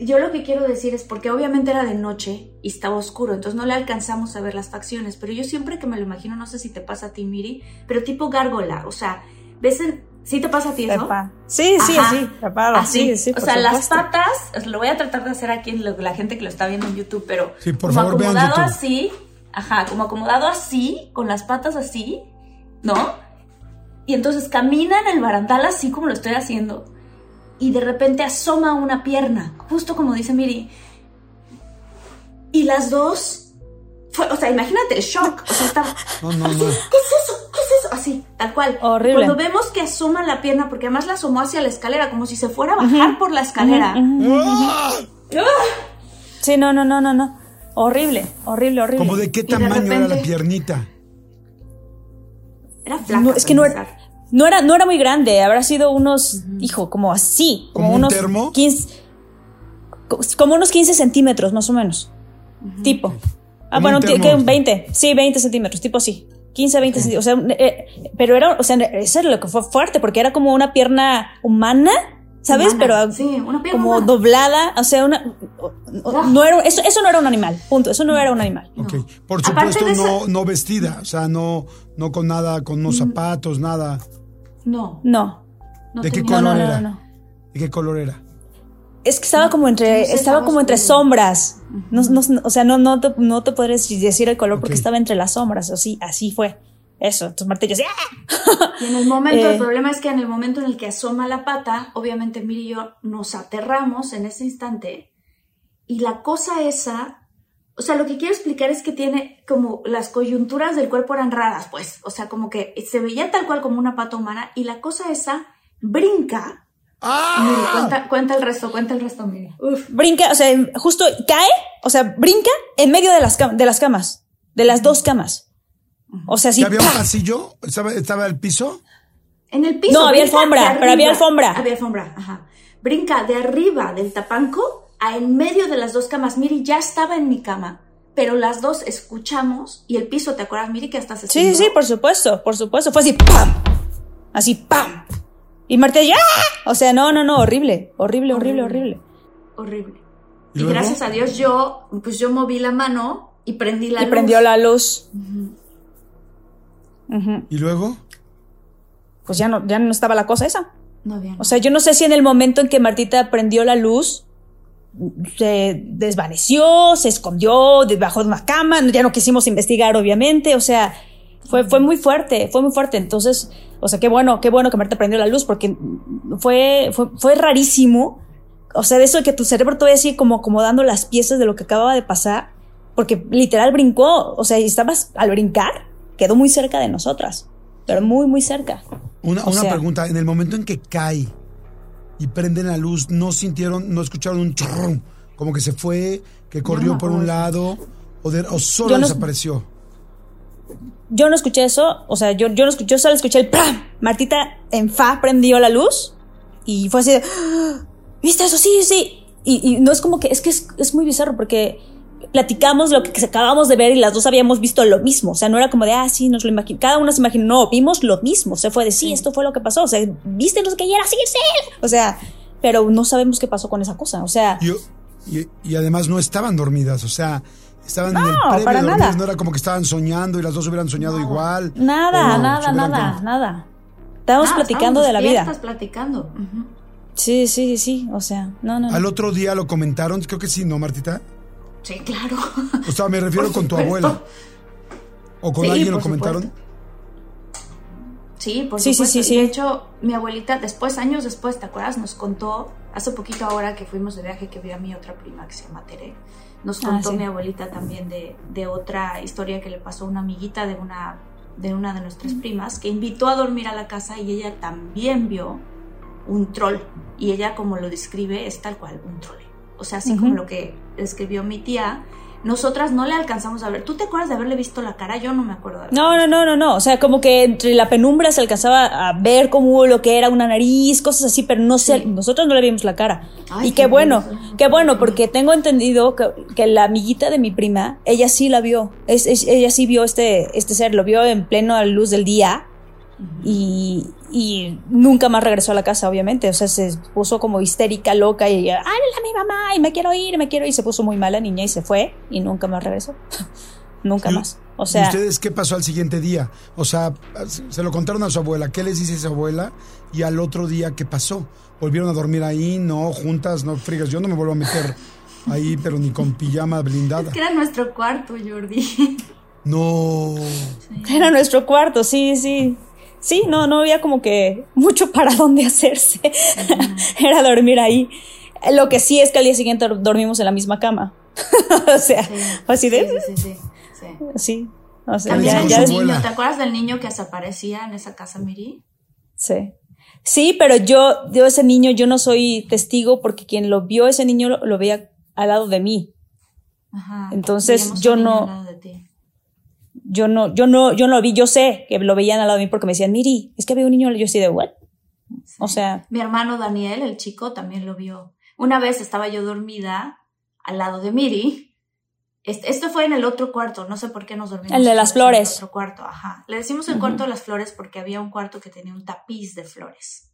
Yo lo que quiero decir es porque obviamente era de noche y estaba oscuro, entonces no le alcanzamos a ver las facciones, pero yo siempre que me lo imagino, no sé si te pasa a ti, Miri, pero tipo gárgola, o sea, ¿ves? en- ¿Sí te pasa a ti eso? Sí, sí, Ajá. así, trepado, Así, sí, sí, o sea, las supuesto. patas, lo voy a tratar de hacer aquí en lo- la gente que lo está viendo en YouTube, pero Sí, por como favor, vean acomodado YouTube. así, ajá, como acomodado así, con las patas así, ¿no? Y entonces camina en el barandal así como lo estoy haciendo, y de repente asoma una pierna, justo como dice Miri, y las dos fue, o sea, imagínate el shock. O sea, estaba. [LAUGHS] No, no, así, no. ¿Qué es eso? ¿Qué es eso? Así, tal cual. Horrible. Cuando vemos que asoma la pierna, porque además la asomó hacia la escalera, como si se fuera a bajar por la escalera. ¡Ah! Sí, no, no, no, no, no. Horrible, horrible, horrible. ¿Cómo de qué de tamaño era la piernita? Era flaca. No, es que no era, no era, no era muy grande, habrá sido unos, hijo, como así, como ¿Como un unos termo? 15, co- como unos 15 centímetros más o menos, tipo. Ah, bueno, un ti- que termo. 20, sí, 20 centímetros, tipo así. 15, 20 centímetros, o sea, eh, pero era, o sea, eso era lo que fue fuerte, porque era como una pierna humana, ¿sabes? Humana, pero sí, una pierna como humana. doblada, o sea, una, no era, eso, eso no era un animal, punto, eso no era un animal. Ok. Por supuesto, esa- no, vestida. O sea, no, no con nada, con Mm. unos zapatos, nada. No, No, no ¿De qué color no, era? no, no. ¿De qué color era? Es que estaba como entre, No sé, estaba como entre sombras. No, no- o sea, no, no, te, no te podrías decir el color porque estaba entre las sombras. Así, así fue. Eso, yo así, ¡ah! Y en el momento, Eh. el problema es que en el momento en el que asoma la pata, obviamente Miri y yo nos aterramos en ese instante. Y la cosa esa, o sea, lo que quiero explicar es que tiene como las coyunturas del cuerpo eran raras, pues. O sea, como que se veía tal cual como una pata humana y la cosa esa brinca. Miri, ¡Ah! cuenta, cuenta el resto, cuenta el resto, Miri. Uf. Brinca, o sea, justo cae, o sea, brinca en medio de las, cam- de las camas, de las dos camas. O sea, sí. ¿Que había un pasillo? ¿Estaba, ¿Estaba el piso? En el piso. No, había alfombra, pero había alfombra. Había alfombra, ajá. Brinca de arriba del tapanco a en medio de las dos camas. Miri ya estaba en mi cama, pero las dos escuchamos y el piso, ¿te acuerdas, Miri, que hasta se Sí, sí, sí, por supuesto, por supuesto. Fue así, ¡pam! Así, ¡pam! Y Marta ya. O sea, no, no, no, horrible, horrible, horrible, horrible. Horrible. ¿Y Y, gracias a Dios yo, pues yo moví la mano y prendí la Y luz. prendió la luz. ¿Y luego? Pues ya no, ya no estaba la cosa esa. No había O sea, yo no sé si en el momento en que Martita prendió la luz, se desvaneció, se escondió debajo de una cama, ya no quisimos investigar, obviamente, o sea, fue, fue muy fuerte, fue muy fuerte. Entonces, o sea, qué bueno, qué bueno que Marta prendió la luz, porque fue, fue, fue rarísimo. O sea, de eso de que tu cerebro todavía sigue como acomodando las piezas de lo que acababa de pasar, porque literal brincó, o sea, y estabas al brincar, quedó muy cerca de nosotras, pero muy, muy cerca. Una, O una sea- pregunta. En el momento en que cae y prenden la luz, ¿no sintieron, no escucharon un chorro? Como que se fue, que corrió por un lado, o, de- o solo no- desapareció. Yo no escuché eso, o sea, yo, yo no escuché, yo solo escuché el ¡pram! Martita en fa prendió la luz y fue así de, "Ah, ¿viste eso? Sí, sí. Y, y no es como que, es que es, es muy bizarro porque platicamos lo que acabamos de ver y las dos habíamos visto lo mismo. O sea, no era como de, ah, sí, nos lo imaginamos. Cada una se imaginó, no, vimos lo mismo. Se fue de, sí, esto fue lo que pasó. O sea, ¿viste no sé qué? Y era así, sí. O sea, pero no sabemos qué pasó con esa cosa. O sea, Y, y- y además no estaban dormidas, o sea, estaban en el No, previo para nada. no era como que estaban soñando y las dos hubieran soñado igual. nada, nada, nada, como- nada. Estábamos Ah, platicando de la vida. despiertas platicando. Sí, sí, sí. O sea, no, no. no. Al otro día lo comentaron, creo que sí, ¿no, Martita? Sí, claro. O sea, me refiero con tu abuela. ¿O con Sí, alguien lo comentaron? supuesto. Sí, por Sí, sí, supuesto. sí, sí. De hecho, mi abuelita, después, años después, ¿te acuerdas? Nos contó, hace poquito ahora que fuimos de viaje, que vi a mi otra prima que se llama Tere, nos Ah, contó sí. mi abuelita también de, de otra historia que le pasó a una amiguita de una, de una de nuestras primas, que invitó a dormir a la casa y ella también vio un troll. Y ella, como lo describe, es tal cual, un troll. O sea, así como lo que escribió mi tía. Nosotras no le alcanzamos a ver. ¿Tú te acuerdas de haberle visto la cara? Yo no me acuerdo. de No, no, no, no, no. O sea, como que entre la penumbra se alcanzaba a ver como lo que era una nariz, cosas así, pero no sé, Sí. nosotros no le vimos la cara. Ay, y qué qué bueno, bueno. qué bueno, porque tengo entendido que, que la amiguita de mi prima, ella sí la vio. Es, es- ella sí vio este, este ser, lo vio en pleno a luz del día. Y, y nunca más regresó a la casa, obviamente. O sea, se puso como histérica, loca y ella, ¡ay, a mi mamá! Y me quiero ir, me quiero ir. Se puso muy mala niña y se fue y nunca más regresó. [LAUGHS] nunca ¿Y- más. O ¿Y sea, ustedes qué pasó al siguiente día? O sea, se lo contaron a su abuela. ¿Qué les dice su abuela? Y al otro día, ¿qué pasó? ¿Volvieron a dormir ahí? No, juntas, no frigas. Yo no me vuelvo a meter ahí, pero ni con pijama blindada. Que era nuestro cuarto, Jordi. No. Era nuestro cuarto, sí, sí. Sí, no, no había como que mucho [LAUGHS] para dónde hacerse. Era dormir ahí. Lo que sí es que al día siguiente dormimos en la misma cama. [LAUGHS] o sea, Sí. así de... Sí, sí, sí, sí, sí. O sea, ya, ya niño, ¿te acuerdas del niño que desaparecía en esa casa, Miri? Sí. Sí, pero yo, yo ese niño, yo no soy testigo porque quien lo vio, ese niño lo, lo veía al lado de mí. Ajá. Entonces, yo no- al lado de ti. Yo no, yo no, yo no lo vi, yo sé que lo veían al lado de mí porque me decían, Miri, es que había un niño, yo así de, ¿what? O sea, Mi hermano Daniel, el chico, también lo vio. Una vez estaba yo dormida al lado de Miri. Este- Esto fue en el otro cuarto, no sé por qué nos dormimos. El de las el flores. otro cuarto, ajá. Le decimos el cuarto de las flores porque había un cuarto que tenía un tapiz de flores.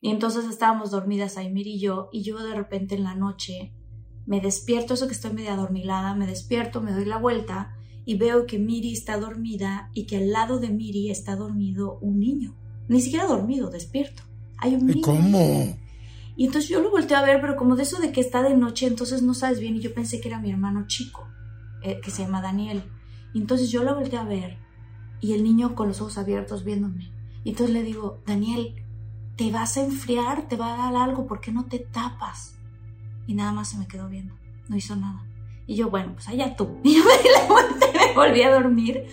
Y entonces estábamos dormidas ahí, Miri y yo, y yo de repente en la noche me despierto, eso que estoy media dormilada, me despierto, me doy la vuelta y veo que Miri está dormida y que al lado de Miri está dormido un niño. Ni siquiera dormido, despierto. Hay un ¿Y niño. cómo? Y entonces yo lo volteé a ver, pero como de eso de que está de noche, entonces no sabes bien. Y yo pensé que era mi hermano chico, eh, que se llama Daniel. Y entonces yo lo volteé a ver y el niño con los ojos abiertos viéndome. Y entonces le digo, Daniel, te vas a enfriar, te va a dar algo, ¿por qué no te tapas? Y nada más se me quedó viendo, no hizo nada. Y yo, bueno, pues allá tú. [LAUGHS] Y yo me di la vuelta y me volví a dormir.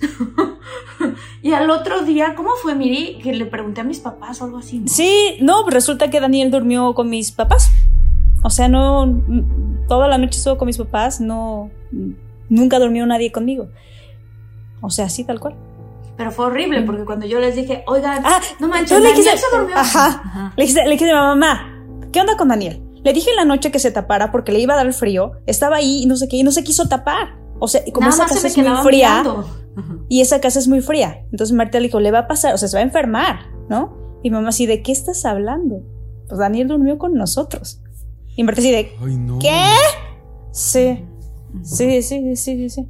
[LAUGHS] y al otro día, ¿cómo fue, Miri? Que le pregunté a mis papás o algo así. ¿no? sí, no, pues resulta que Daniel durmió con mis papás. O sea, no, toda la noche estuvo con mis papás, no, nunca durmió nadie conmigo. O sea, así tal cual. Pero fue horrible porque cuando yo les dije, oigan, Ah, no manches, tú le Daniel dijiste- se durmió. Ajá. Le dije, le dije a mi mamá, ¿qué onda con Daniel? Le dije en la noche que se tapara porque le iba a dar frío. Estaba ahí y no sé qué, y no se quiso tapar. O sea, como Nada esa casa es muy fría mirando. Y esa casa es muy fría. Entonces Marta le dijo, le va a pasar, o sea, se va a enfermar, ¿no? Y mamá así, ¿de qué estás hablando? Pues Daniel durmió con nosotros. Y Marta así de, Ay, no. ¿qué? Sí, sí, sí, sí, sí, sí.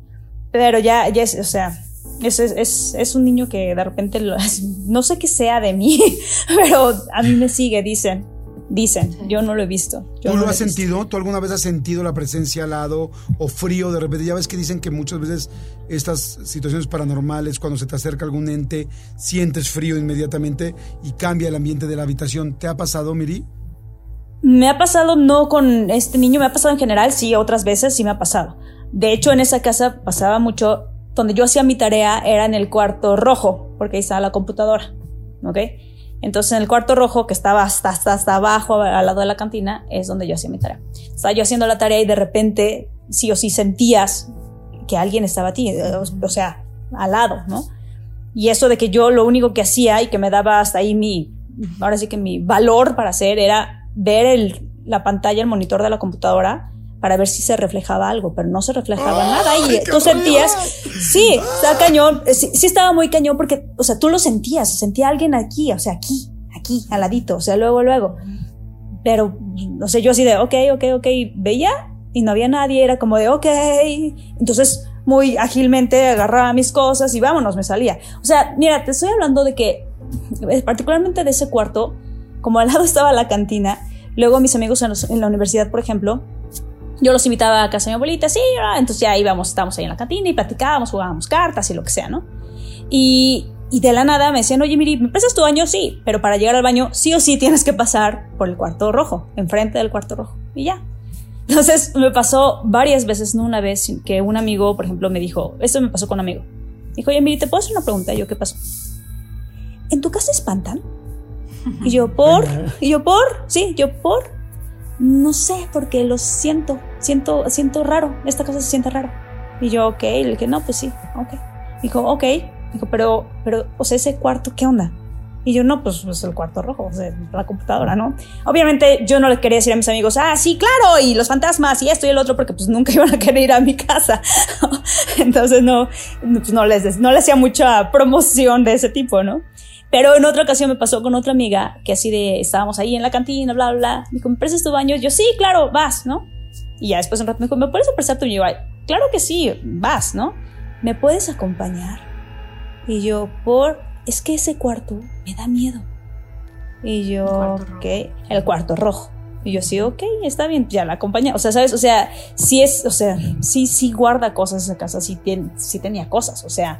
Pero ya, ya es, o sea, es, es, es, es un niño que de repente, lo- [LAUGHS] no sé qué sea de mí, [LAUGHS] pero a mí me sigue, dicen, dicen, Sí. yo no lo he visto. yo ¿Tú no lo has sentido? ¿Tú alguna vez has sentido la presencia al lado o frío de repente? Ya ves que dicen que muchas veces estas situaciones paranormales, cuando se te acerca algún ente, sientes frío inmediatamente y cambia el ambiente de la habitación. ¿Te ha pasado, Miri? Me ha pasado no con este niño, me ha pasado en general, sí, otras veces sí me ha pasado. De hecho, en esa casa pasaba mucho, donde yo hacía mi tarea era en el cuarto rojo, porque ahí estaba la computadora, ¿ok? Entonces en el cuarto rojo, que estaba hasta, hasta, hasta abajo, al lado de la cantina, es donde yo hacía mi tarea. Estaba yo haciendo la tarea y de repente, sí o sí sentías que alguien estaba a ti, eh, o, sea, al lado, ¿no? Y eso de que yo lo único que hacía y que me daba hasta ahí mi, ahora sí que mi valor para hacer era ver la pantalla, el monitor de la computadora para ver si se reflejaba algo, pero no se reflejaba nada y ¡Ay, qué tú sentías, sí, estaba cañón, eh, sí, sí estaba muy cañón porque, o sea, tú lo sentías, sentía alguien aquí, o sea, aquí, aquí, al ladito, o sea, luego, luego. Pero, no sé, yo así de, ok, ok, ok, veía y no había nadie, era como de, ok. Entonces, muy ágilmente agarraba mis cosas y vámonos, me salía. O sea, mira, te estoy hablando de que, eh, particularmente de ese cuarto, como al lado [LAUGHS] estaba la cantina, luego mis amigos en, los- en la universidad, por ejemplo, yo los invitaba a casa de mi abuelita, sí, ah, entonces ya íbamos, estábamos ahí en la cantina y platicábamos, jugábamos cartas y lo que sea, ¿no? Y, y de la nada me decían, oye, Miri, ¿me prestas tu baño? Sí, pero para llegar al baño sí o sí tienes que pasar por el cuarto rojo, enfrente del cuarto rojo. Y ya. Entonces me pasó varias veces, no una vez, que un amigo, por ejemplo, me dijo, esto me pasó con un amigo. Dijo, oye, Miri, ¿te puedo hacer una pregunta? Y yo, ¿qué pasó? ¿En tu casa espantan? Y yo, [LAUGHS] ¿por? Y yo, ¿por? Sí, yo, ¿por? No sé, porque lo siento, siento, siento raro, esta casa se siente raro. Y yo, ok, le dije, no, pues sí, ok. Dijo, ok. Dijo, pero, pero, o sea, ese cuarto, ¿qué onda? Y yo, no, pues, pues el cuarto rojo, o sea, la computadora, ¿no? Obviamente yo no le quería decir a mis amigos, ah, sí, claro, y los fantasmas y esto y el otro, porque pues nunca [LAUGHS] iban a querer ir a mi casa. [LAUGHS] Entonces no, pues, no les, no les hacía mucha promoción de ese tipo, ¿no? Pero en otra ocasión me pasó con otra amiga que así de, estábamos ahí en la cantina, bla, bla, bla. Me dijo, ¿me prestas tu baño? Yo, sí, claro, vas, ¿no? Y ya después un rato me dijo, ¿me puedes prestar tu baño? Y yo, "Ay, claro que sí, vas, ¿no? ¿Me puedes acompañar? Y yo, por, es que ese cuarto me da miedo. Y yo, El cuarto rojo. ok, el cuarto rojo. Y yo, sí, ok, está bien, ya la acompañé. O sea, ¿sabes? O sea, sí es, o sea, sí, sí guarda cosas esa casa, sí, tien- sí tenía cosas, o sea,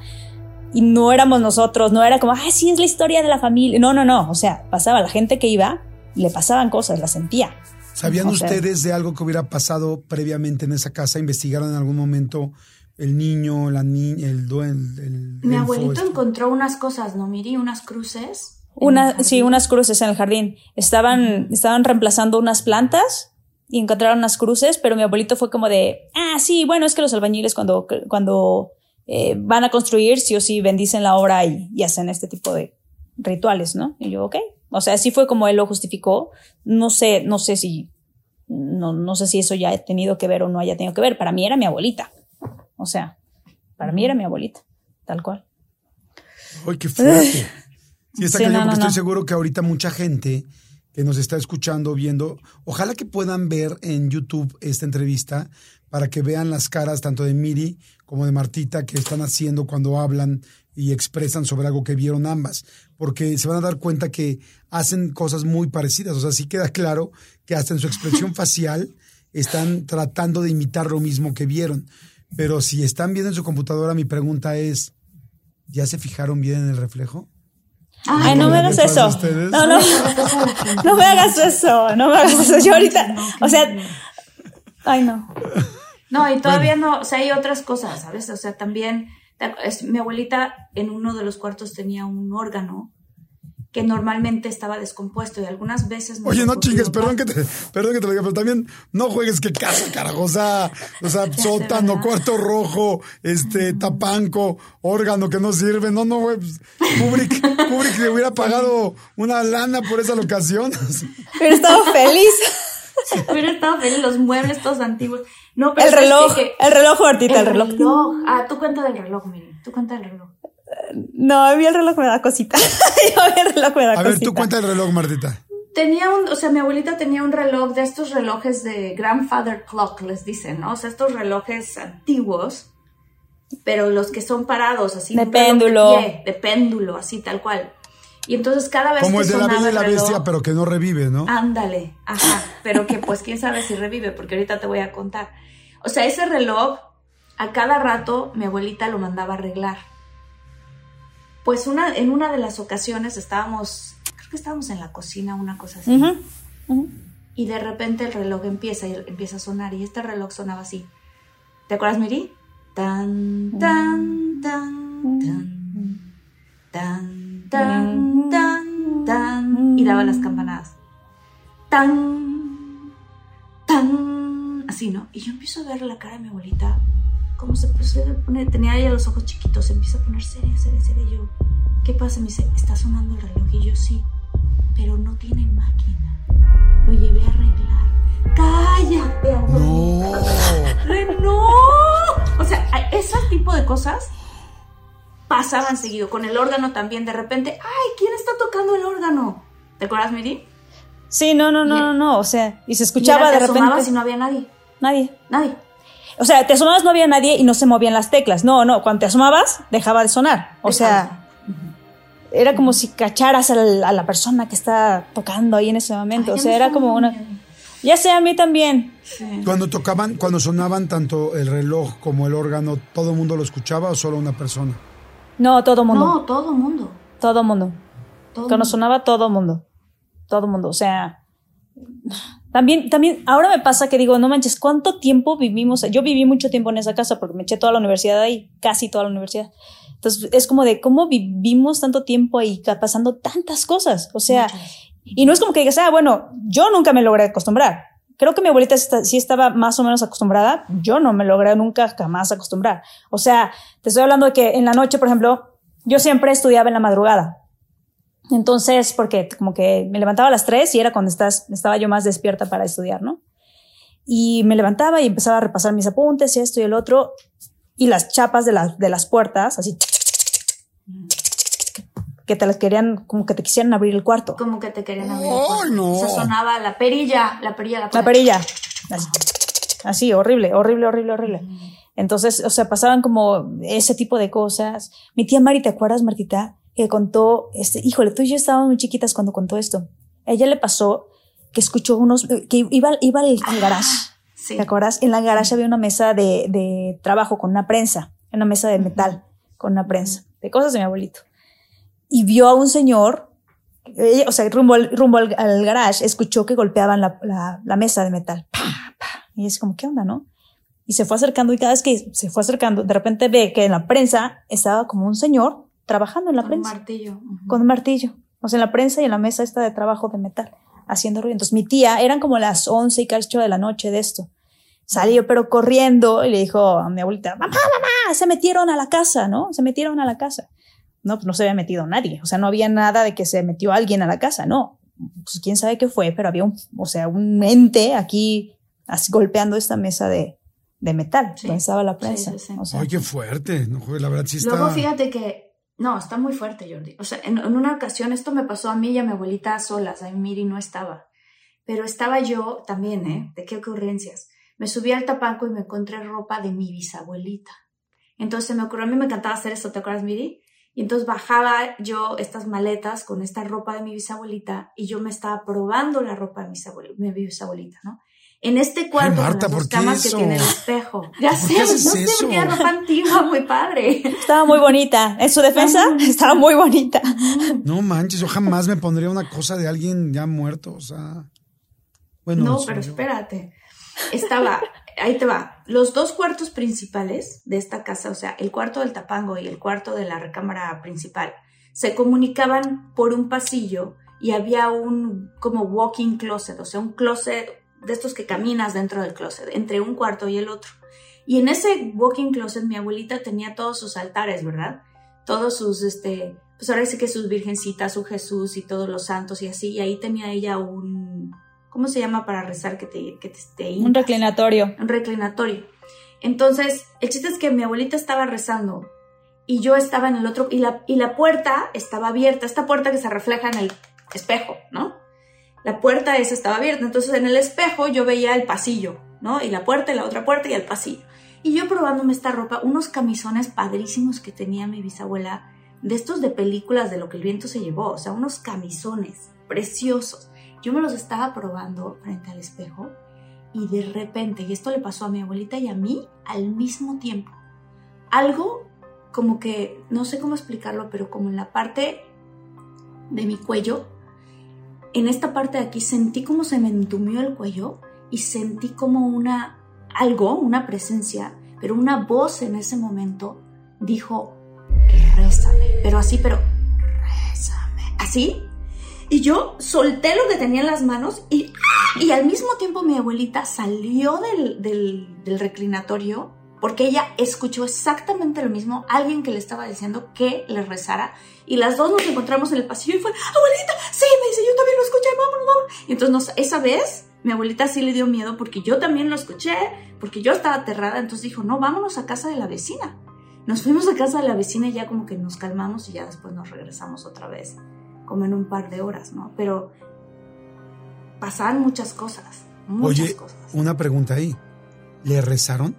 y no éramos nosotros, no era como, ah, sí, es la historia de la familia. No, no, no, o sea, pasaba, la gente que iba, le pasaban cosas, la sentía. ¿Sabían O sea, ustedes de algo que hubiera pasado previamente en esa casa? ¿Investigaron en algún momento el niño, la niña, el duende? El, Mi abuelito encontró unas cosas, ¿no, Miri? Unas cruces. Una, sí, unas cruces en el jardín. Estaban, estaban reemplazando unas plantas y encontraron unas cruces, pero mi abuelito fue como de, ah, sí, bueno, es que los albañiles cuando, cuando eh, van a construir, sí o sí bendicen la obra y, y hacen este tipo de rituales, ¿no? Y yo, ok. O sea, así fue como él lo justificó. No sé, no sé si, no, no sé si eso ya ha tenido que ver o no haya tenido que ver. Para mí era mi abuelita. O sea, para mí era mi abuelita, tal cual. ¡Ay, qué fuerte! [LAUGHS] Sí, está Sí, cañón, no, porque no, estoy no. seguro que ahorita mucha gente que nos está escuchando, viendo, ojalá que puedan ver en YouTube esta entrevista para que vean las caras tanto de Miri como de Martita que están haciendo cuando hablan y expresan sobre algo que vieron ambas, porque se van a dar cuenta que hacen cosas muy parecidas, o sea, sí queda claro que hasta en su expresión [LAUGHS] facial están tratando de imitar lo mismo que vieron, pero si están viendo en su computadora, mi pregunta es, ¿ya se fijaron bien en el reflejo? Ay, no me hagas ¿Detrás de eso. ustedes? No, no, no me hagas eso. No me hagas eso. Yo ahorita, o sea, ay, no. No, y todavía no, o sea, hay otras cosas, ¿sabes? O sea, también, es- mi abuelita en uno de los cuartos tenía un órgano que normalmente estaba descompuesto y algunas veces... Oye, no chingues, perdón que te, perdón que te lo diga, pero también no juegues que casa, carajo. O sea, o sea, [LAUGHS] sótano, ¿verdad? cuarto rojo, este, tapanco, órgano que no sirve. No, no, güey. pues, Kubrick, Kubrick le hubiera pagado una lana por esa locación. [LAUGHS] Hubiera estado feliz. [LAUGHS] Hubiera estado feliz, los muebles todos antiguos. No, pero El ¿sabes reloj, qué? el reloj, Martita, el el reloj. reloj. Ah, tú cuenta del reloj, miren. Tú cuenta del reloj. No, a mí el reloj me da cosita. [LAUGHS] Yo a mí el reloj me da A ver, tú cuenta el reloj, Martita. Tenía un, o sea, mi abuelita tenía un reloj de estos relojes de grandfather clock, les dicen, ¿no? O sea, estos relojes antiguos, pero los que son parados, así. De péndulo. pie, de péndulo, así, tal cual. Y entonces cada vez Como que el de la bella y la reloj- bestia, pero que no revive, ¿no? Ándale, ajá, pero que pues quién sabe si revive, porque ahorita te voy a contar. O sea, ese reloj, a cada rato mi abuelita lo mandaba a arreglar. Pues una, en una de las ocasiones estábamos, creo que estábamos en la cocina, una cosa así, ujú. y de repente el reloj empieza y empieza a sonar, y este reloj sonaba así. ¿Te acuerdas, Miri? Tan, tan, tan, tan, tan, tan, tan, tan, y daba las campanadas. Tan, tan, así, ¿no? Y yo empiezo a ver la cara de mi abuelita, como se puso a poner, tenía ella los ojos chiquitos, se empieza a poner seria, seria, seria. Y yo, ¿qué pasa? Me dice, está sonando el reloj. Y yo, sí, pero no tiene máquina. Lo llevé a arreglar. ¡Cállate, abuelita! No. O sea, ese tipo de cosas pasaban seguido. Con el órgano también, de repente, ¡ay! ¿Quién está tocando el órgano? ¿Te acuerdas, Miri? Sí, no, no, no, Y- no, no. O sea, y se Y escuchaba era, de te asomabas repente. y no había nadie. Nadie. Nadie. O sea, te asomabas, no había nadie y no se movían las teclas. No, no, cuando te asomabas, dejaba de sonar. O sea, era como si cacharas a la, a la persona que está tocando ahí en ese momento. Ay, o sea, era como una. Ya sé, a mí también. Sí. Cuando tocaban, cuando sonaban tanto el reloj como el órgano, ¿todo el mundo lo escuchaba o solo una persona? No, todo mundo. No, todo mundo. Todo mundo. Todo Cuando mundo. sonaba todo mundo. Todo mundo. O sea. También, también, ahora me pasa que digo, no manches, ¿cuánto tiempo vivimos? Yo viví mucho tiempo en esa casa porque me eché toda la universidad ahí, casi toda la universidad. Entonces, es como de cómo vivimos tanto tiempo ahí, pasando tantas cosas. O sea, y no es como que digas, ah, bueno, yo nunca me logré acostumbrar. Creo que mi abuelita sí estaba más o menos acostumbrada. Yo no me logré nunca jamás acostumbrar. O sea, te estoy hablando de que en la noche, por ejemplo, yo siempre estudiaba en la madrugada. Entonces, porque como que me levantaba a las 3 y era cuando estás, estaba yo más despierta para estudiar, ¿no? Y me levantaba y empezaba a repasar mis apuntes y esto y el otro. Y las chapas de, las de las puertas, así, que te las querían, como que te quisieran abrir el cuarto. Como que te querían abrir. el ¡Ay, cuarto. no! O sea, sonaba la perilla, la perilla, la La puerta. perilla. Así, así, horrible, horrible, horrible, horrible. Entonces, o sea, pasaban como ese tipo de cosas. Mi tía Mari, ¿te acuerdas, Martita? Que contó, este, híjole, tú y yo estábamos muy chiquitas cuando contó esto. A ella le pasó que escuchó unos, que iba, iba al, al garage. Sí. ¿Te acuerdas? En la garage había una mesa de, de trabajo con una prensa, una mesa de metal con una prensa, de cosas de mi abuelito. Y vio a un señor ella, o sea, rumbo al, rumbo al, al garage, escuchó que golpeaban la, la, la mesa de metal. Y es como, ¿qué onda, no? Y se fue acercando y cada vez que se fue acercando, de repente ve que en la prensa estaba como un señor trabajando en la Con prensa martillo. Ujú. con un martillo. O sea, en la prensa y en la mesa esta de trabajo de metal, haciendo ruido. Entonces mi tía, eran como las once y cacho de la noche de esto. Salió pero corriendo y le dijo a mi abuelita, mamá, mamá, se metieron a la casa, ¿no? Se metieron a la casa. No, pues no se había metido nadie. O sea, no había nada de que se metió alguien a la casa, no. Pues quién sabe qué fue, pero había un, o sea, un ente aquí así, golpeando esta mesa de, de metal, Sí. donde estaba la prensa. sí, sí. O sea, Ay, qué fuerte. No, la verdad sí está. Luego fíjate que, no, está muy fuerte, Jordi. O sea, en, en una ocasión esto me pasó a mí y a mi abuelita a solas, a mí Miri no estaba. Pero estaba yo también, ¿eh? ¿De qué ocurrencias? Me subí al tapanco y me encontré ropa de mi bisabuelita. Entonces me ocurrió, a mí me encantaba hacer esto, ¿te acuerdas, Miri? Y entonces bajaba yo estas maletas con esta ropa de mi bisabuelita y yo me estaba probando la ropa de mi bisabuelita, mi bisabuelita ¿no? En este cuarto, Marta, con las dos ¿por qué camas eso? que tiene el espejo. Ya ¿Por sé, no sé, porque era ropa antigua, muy padre. estaba muy bonita. En su defensa, estaba muy bonita. No manches, yo jamás me pondría una cosa de alguien ya muerto. O sea. Bueno, no, pero yo. espérate. Estaba, ahí te va. Los dos cuartos principales de esta casa, o sea, el cuarto del tapango y el cuarto de la recámara principal, se comunicaban por un pasillo y había un como walking closet, o sea, un closet de estos que caminas dentro del closet, entre un cuarto y el otro. Y en ese walking closet mi abuelita tenía todos sus altares, ¿verdad? Todos sus, este, pues ahora sí que sus virgencitas, su Jesús y todos los santos y así, y ahí tenía ella un, ¿cómo se llama para rezar que te, que te, te Un reclinatorio. un reclinatorio. Entonces, el chiste es que mi abuelita estaba rezando y yo estaba en el otro, y la, y la puerta estaba abierta, esta puerta que se refleja en el espejo, ¿no? La puerta esa estaba abierta, entonces en el espejo yo veía el pasillo, ¿no? Y la puerta y la otra puerta y el pasillo. Y yo probándome esta ropa, unos camisones padrísimos que tenía mi bisabuela, de estos de películas de lo que el viento se llevó, o sea, unos camisones preciosos. Yo me los estaba probando frente al espejo y de repente, y esto le pasó a mi abuelita y a mí al mismo tiempo, algo como que, no sé cómo explicarlo, pero como en la parte de mi cuello, en esta parte de aquí sentí como se me entumió el cuello y sentí como una, algo, una presencia, pero una voz en ese momento dijo, rézame, pero así, pero rézame, así. Y yo solté lo que tenía en las manos y, y al mismo tiempo mi abuelita salió del, del, reclinatorio porque ella escuchó exactamente lo mismo, alguien que le estaba diciendo que le rezara y las dos nos encontramos en el pasillo y fue, abuelita, sí, me dice, yo también lo escuché, vámonos, vámonos. Y entonces nos- esa vez mi abuelita sí le dio miedo porque yo también lo escuché, porque yo estaba aterrada, entonces dijo, no, vámonos a casa de la vecina. Nos fuimos a casa de la vecina y ya como que nos calmamos y ya después nos regresamos otra vez, como en un par de horas, ¿no? Pero pasaban muchas cosas, muchas Oye, cosas. una pregunta ahí. ¿Le rezaron?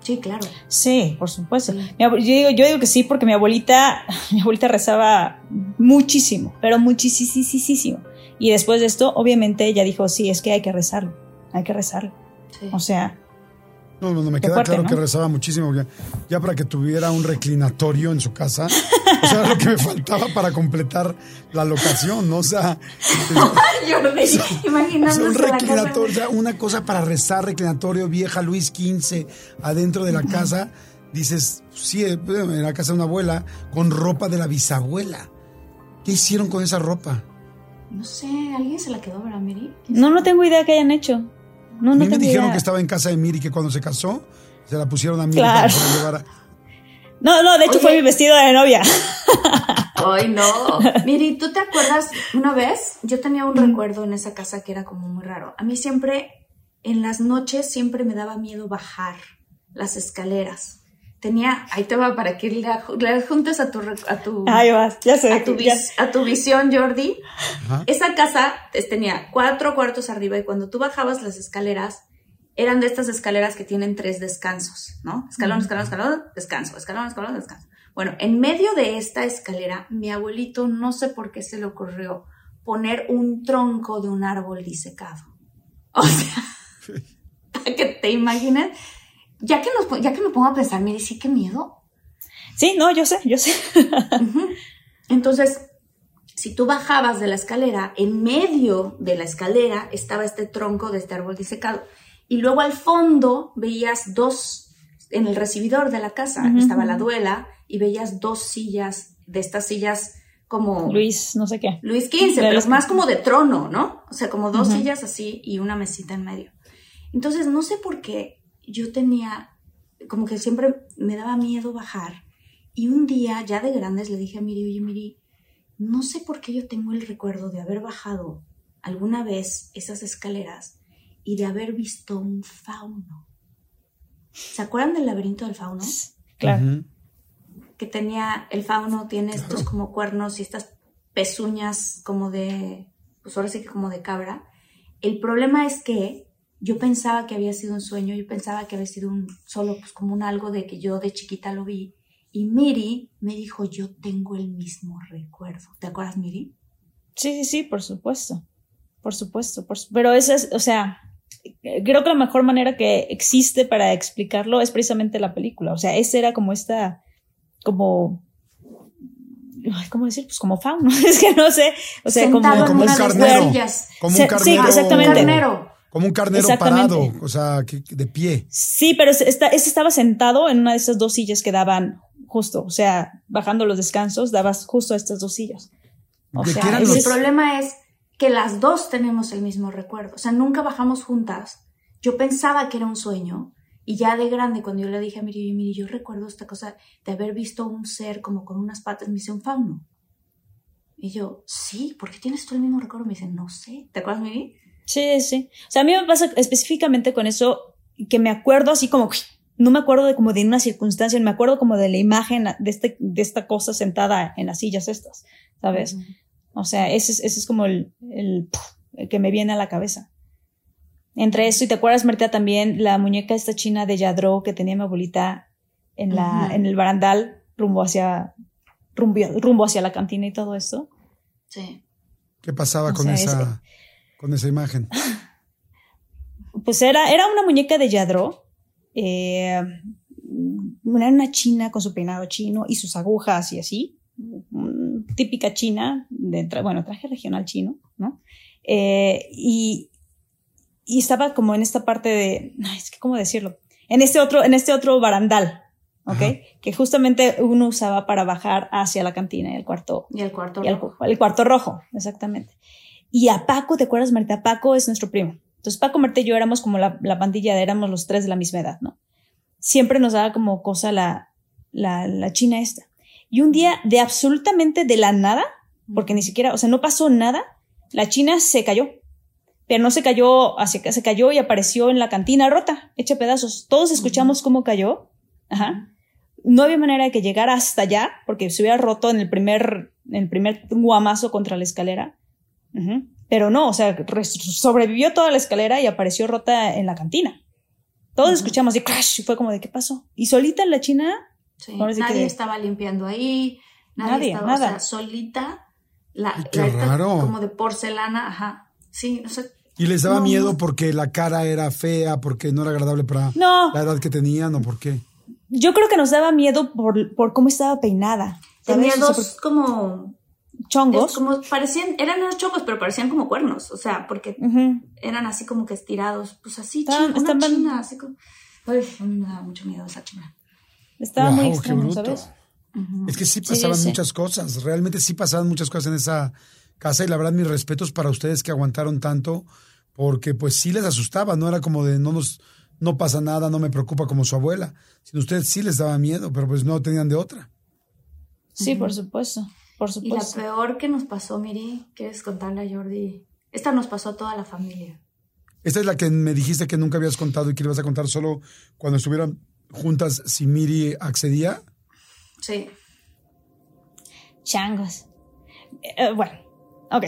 Sí, claro. Sí, por supuesto. Sí. Yo, digo, yo digo que sí porque mi abuelita, [LAUGHS] mi abuelita rezaba muchísimo, pero muchísimo. Y después de esto, obviamente ella dijo, sí, es que hay que rezarlo, hay que rezarlo. Sí. O sea, No, no, no, me queda fuerte, claro ¿no? que rezaba muchísimo. Ya para que tuviera un reclinatorio en su casa, o sea, era lo que me faltaba para completar la locación, ¿no? O sea, [LAUGHS] Jordi, o sea, imaginándose un la casa. reclinatorio, o sea, una cosa para rezar, reclinatorio vieja Luis XV adentro de la casa. Dices, sí, eh, en la casa de una abuela, con ropa de la bisabuela. ¿Qué hicieron con esa ropa? No sé, ¿alguien se la quedó, verdad, Miri? no, no tengo idea que hayan hecho. No, A mí me dijeron idea. que estaba en casa de Miri, que cuando se casó, se la pusieron a Miri Claro. para que se la llevara. No, no, de hecho Oye. fue mi vestido de novia. Ay, no. [LAUGHS] Miri, ¿tú te acuerdas una vez? Yo tenía un recuerdo en esa casa que era como muy raro. A mí siempre, en las noches, siempre me daba miedo bajar las escaleras. Tenía, ahí te va para que la, la juntes a tu, a tu, Ahí vas, ya sé. a tu, ya- vis- a tu visión, Jordi. Ajá. Esa casa es- tenía cuatro cuartos arriba y cuando tú bajabas las escaleras, eran de estas escaleras que tienen tres descansos, ¿no? Escalón, escalón, escalón, descanso, escalón, escalón, descanso. Bueno, en medio de esta escalera, mi abuelito no sé por qué se le ocurrió poner un tronco de un árbol disecado. O sea, para [LAUGHS] [LAUGHS] que te imagines, ya que, nos, ya que me pongo a pensar, mire, sí, qué miedo. Sí, no, yo sé, yo sé. [LAUGHS] Entonces, si tú bajabas de la escalera, en medio de la escalera estaba este tronco de este árbol disecado. Y luego al fondo veías dos, en el recibidor de la casa estaba la duela y veías dos sillas, de estas sillas como... Luis, no sé qué. Luis XV, pero es más como de trono, ¿no? O sea, como dos sillas así y una mesita en medio. Entonces, no sé por qué yo tenía, como que siempre me daba miedo bajar. Y un día, ya de grandes, le dije a Miri, oye, Miri, no sé por qué yo tengo el recuerdo de haber bajado alguna vez esas escaleras y de haber visto un fauno. ¿Se acuerdan del laberinto del fauno? Claro. Que tenía, el fauno tiene estos como cuernos y estas pezuñas como de, pues ahora sí que como de cabra. El problema es que yo pensaba que había sido un sueño, yo pensaba que había sido un solo, pues como un algo de que yo de chiquita lo vi. Y Miri me dijo, yo tengo el mismo recuerdo. ¿Te acuerdas, Miri? Sí, sí, sí, por supuesto. Por supuesto. Por Pero eso es, o sea, creo que la mejor manera que existe para explicarlo es precisamente la película. O sea, esa era como esta, como ¿cómo decir? Pues como fauno, [LAUGHS] es que no sé, o sea, como, como, un carnero, como un carnero, sí, exactamente. Como un carnero parado, o sea, de pie. Sí, pero este estaba sentado en una de esas dos sillas que daban justo, o sea, bajando los descansos, dabas justo a estas dos sillas. O sea, el problema es que las dos tenemos el mismo recuerdo, o sea, nunca bajamos juntas. Yo pensaba que era un sueño y ya de grande, cuando yo le dije a Miri, Miri, yo recuerdo esta cosa de haber visto un ser como con unas patas, me dice un fauno. Y yo, sí, ¿por qué tienes tú el mismo recuerdo? Me dice, no sé, ¿te acuerdas, Miri? Sí, sí. O sea, a mí me pasa específicamente con eso que me acuerdo así como no me acuerdo de como de una circunstancia, me acuerdo como de la imagen de, este, de esta cosa sentada en las sillas estas, ¿sabes? O sea, ese es, ese es como el, el, que me viene a la cabeza. Entre eso, y te acuerdas, Marta, también la muñeca esta china de Yadro que tenía mi abuelita en, la, en el barandal rumbo hacia, rumbo, rumbo, hacia la cantina y todo esto. Sí. ¿Qué pasaba con, esa, con esa imagen? [LAUGHS] Pues era, era una muñeca de Yadro eh, era una china con su peinado chino y sus agujas y así, típica china, de, bueno, traje regional chino, ¿no? Eh, y, y, estaba como en esta parte de, es que, ¿cómo decirlo? En este otro, en este otro barandal, ¿ok? Que justamente uno usaba para bajar hacia la cantina y el cuarto. Y el cuarto rojo. El, cuarto rojo, exactamente. Y a Paco, ¿te acuerdas, Marta? Paco es nuestro primo. Entonces Paco, Marta y yo éramos como la, la pandilla, éramos los tres de la misma edad, ¿no? Siempre nos daba como cosa la, la, la china esta. Y un día, de absolutamente de la nada, porque ni siquiera, o sea, no pasó nada, la china se cayó. Pero no se cayó, hacia, se cayó y apareció en la cantina rota, hecha pedazos. Todos escuchamos cómo cayó. Ajá. No había manera de que llegara hasta allá, porque se hubiera roto en el primer, en el primer guamazo contra la escalera. Pero no, o sea, sobrevivió toda la escalera y apareció rota en la cantina. Todos escuchamos de crash y fue como de qué pasó. Y solita en la China. Sí, nadie estaba limpiando ahí. Nadie, estaba, nada. O sea, solita. La, qué raro. como de porcelana, ajá. Sí, no sé. ¿Y les daba miedo porque la cara era fea, porque no era agradable para la edad que tenían o por qué? Yo creo que nos daba miedo por, por cómo estaba peinada. Tenía dos como chongos. como parecían, eran unos chongos, pero parecían como cuernos, o sea, porque eran así como que estirados, pues así, china, una china, así como... Uy, me da mucho miedo esa china. Estaba muy extraño, ¿sabes? Es que sí pasaban muchas cosas, realmente sí pasaban muchas cosas en esa casa y la verdad mis respetos para ustedes que aguantaron tanto, porque pues sí les asustaba, no era como de no nos no pasa nada, no me preocupa como su abuela, sino ustedes sí les daba miedo, pero pues no tenían de otra. Sí, por supuesto. Y la peor que nos pasó, Miri, ¿quieres contarle a Jordi? Esta nos pasó a toda la familia. Esta es la que me dijiste que nunca habías contado y que le vas a contar solo cuando estuvieran juntas si Miri accedía. Sí. Changos. Eh, bueno, ok.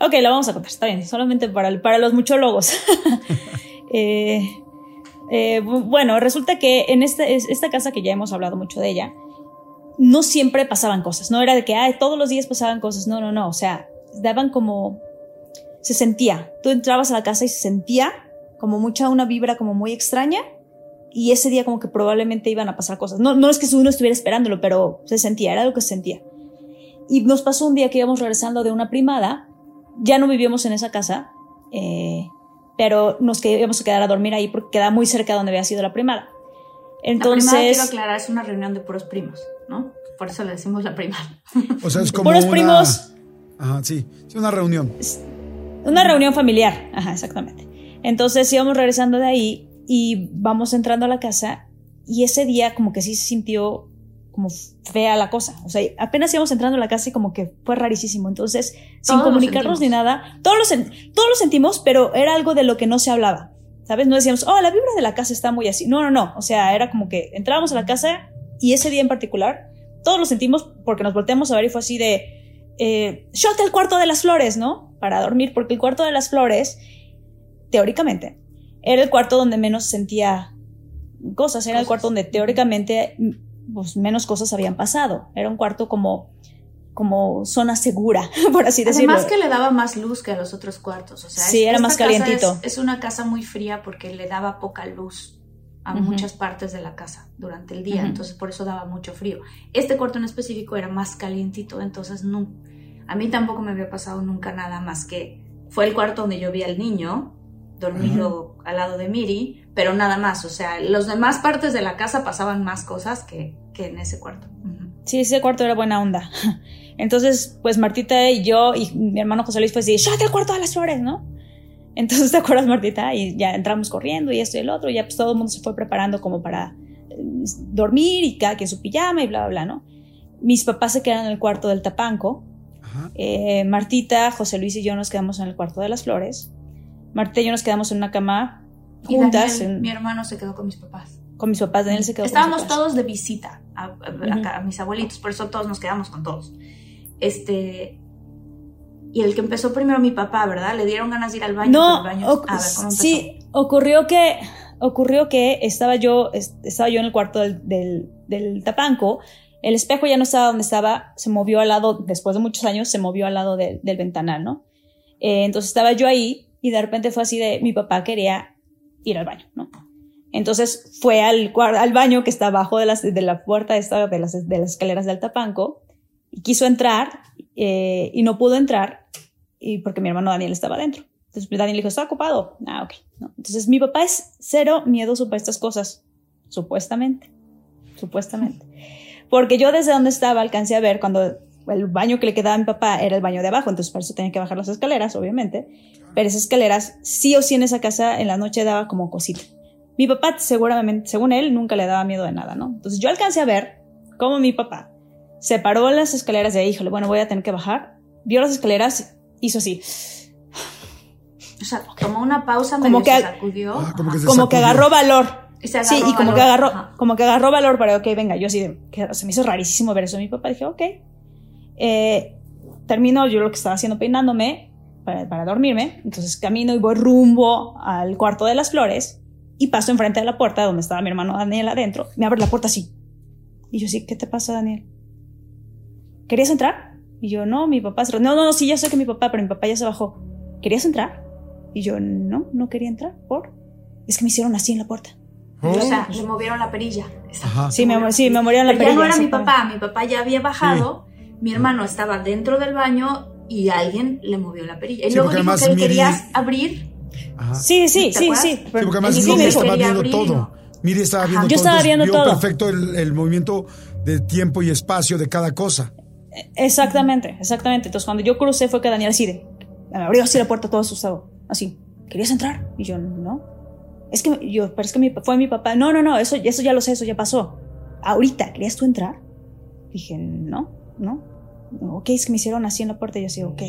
Ok, la vamos a contar, está bien, solamente para, para los muchólogos. [LAUGHS] eh, eh, bueno, resulta que en esta, esta casa que ya hemos hablado mucho de ella, no siempre pasaban cosas, no era de que Ay, todos los días pasaban cosas, no, no, no, o sea, daban como, se sentía, tú entrabas a la casa y se sentía como mucha una vibra como muy extraña y ese día como que probablemente iban a pasar cosas. No, no es que uno estuviera esperándolo, pero se sentía, era algo que se sentía. y nos pasó un día que íbamos regresando de una primada, ya no vivíamos en esa casa, eh, pero nos íbamos a quedar a dormir ahí porque queda muy cerca de donde había sido la primada. Entonces, la quiero aclarar, es una reunión de puros primos, ¿no? Por eso le decimos la primada. O sea, es como puros una... primos. Ajá, sí, es una reunión. Una reunión familiar, ajá, exactamente. Entonces íbamos regresando de ahí y vamos entrando a la casa y ese día como que sí se sintió como fea la cosa. O sea, apenas íbamos entrando a la casa y como que fue rarísimo. Entonces, sin comunicarnos ni nada, todos lo, todos lo sentimos, pero era algo de lo que no se hablaba. ¿Sabes? No decíamos, oh, la vibra de la casa está muy así. No, no, no. O sea, era como que entrábamos a la casa y ese día en particular, todos lo sentimos porque nos volteamos a ver y fue así de, eh, shot el cuarto de las flores, ¿no? Para dormir, porque el cuarto de las flores, teóricamente, era el cuarto donde menos sentía cosas, era el cuarto donde teóricamente pues, menos cosas habían pasado. Era un cuarto como, como zona segura, [LAUGHS] por así decirlo. Además que le daba más luz que a los otros cuartos. O sea, sí, era más calientito. Es, es, una casa muy fría porque le daba poca luz a uh -huh. muchas partes de la casa durante el día, uh -huh. entonces por eso daba mucho frío. Este cuarto en específico era más calientito, entonces no, a mí tampoco me había pasado nunca nada más que fue el cuarto donde yo vi al niño dormido uh -huh. al lado de Miri, pero nada más, o sea, las demás partes de la casa pasaban más cosas que, que en ese cuarto. Sí, ese cuarto era buena onda. [LAUGHS] Entonces, pues Martita y yo y mi hermano José Luis, pues, ¡shot el cuarto de las flores, ¿no? Entonces, [LAUGHS] ¿te acuerdas, Martita? Y ya entramos corriendo y esto y el otro, y ya pues todo el mundo se fue preparando como para eh, dormir y cada quien su pijama y bla, bla, bla, ¿no? Mis papás se quedaron en el cuarto del tapanco. Eh, Martita, José Luis y yo nos quedamos en el cuarto de las flores. Martita y yo nos quedamos en una cama juntas. Y Daniel, en, mi hermano se quedó con mis papás. Con mis papás, Daniel se quedó Estábamos con mis todos de visita a, a, uh -huh. a, a mis abuelitos, por eso todos nos quedamos con todos. Este, y el que empezó primero mi papá, ¿verdad? Le dieron ganas de ir al baño. No, baño, a ver, ¿cómo sí, ocurrió que ocurrió que estaba yo estaba yo en el cuarto del, del, del, tapanco, el espejo ya no estaba donde estaba, se movió al lado, después de muchos años, se movió al lado de, del ventanal, ¿no? Eh, entonces estaba yo ahí y de repente fue así de mi papá quería ir al baño, ¿no? Entonces fue al, al baño que está abajo de, las, de la puerta esta, de, las, de las escaleras del tapanco quiso entrar eh, y no pudo entrar y porque mi hermano Daniel estaba adentro. Entonces Daniel dijo, está ocupado. Ah, ok. Entonces mi papá es cero miedoso para estas cosas, supuestamente, supuestamente. Porque yo desde donde estaba alcancé a ver cuando el baño que le quedaba a mi papá era el baño de abajo, entonces para eso tenía que bajar las escaleras, obviamente. Pero esas escaleras, sí o sí en esa casa, en la noche daba como cosita. Mi papá, seguramente, según él, nunca le daba miedo de nada, ¿no? Entonces yo alcancé a ver cómo mi papá se paró en las escaleras de ahí, híjole, bueno, voy a tener que bajar. Vio las escaleras, hizo así. O sea, tomó una pausa, como que, se sacudió. Ah, como, que, se como sacudió. que agarró valor. Y se sí, y como valor. que agarró, Ajá. como que agarró valor para, ok, venga, yo sí, que se me hizo rarísimo ver eso. Mi papá dije, ok. Eh, termino yo lo que estaba haciendo peinándome para, para dormirme. Entonces camino y voy rumbo al cuarto de las flores y paso enfrente de la puerta donde estaba mi hermano Daniel adentro. Me abre la puerta así. Y yo, sí, ¿qué te pasa, Daniel? ¿Querías entrar? Y yo, no, mi papá se... No, no, no, sí, ya sé que mi papá, pero mi papá ya se bajó. ¿Querías entrar? Y yo, no, no quería entrar. ¿Por? Es que me hicieron así en la puerta. Oh. O sea, le movieron la perilla. Ajá. Sí, me, sí, me movieron la Pero perilla. ya no era mi papá, mi papá ya había bajado, mi hermano estaba dentro del baño y alguien le movió la perilla. Y Sí, luego dijo que él Miri- quería abrir. Ajá. Sí, sí, ¿Te sí, sí. Sí, porque además Él Miri estaba viendo abrir. todo. Miri estaba Ajá. viendo Yo todo. estaba entonces viendo vio todo. perfecto el, el movimiento de tiempo y espacio de cada cosa. Exactamente, exactamente. Entonces cuando yo crucé fue que Daniel así de, me abrió así la puerta todo asustado, así, ¿querías entrar? Y yo, no. Es que yo, pero es que mi, fue mi papá, no, no, no, eso, eso ya lo sé, eso ya pasó. Ahorita, ¿querías tú entrar? Dije, no, no. ok, es que me hicieron así en la puerta y yo así, ok.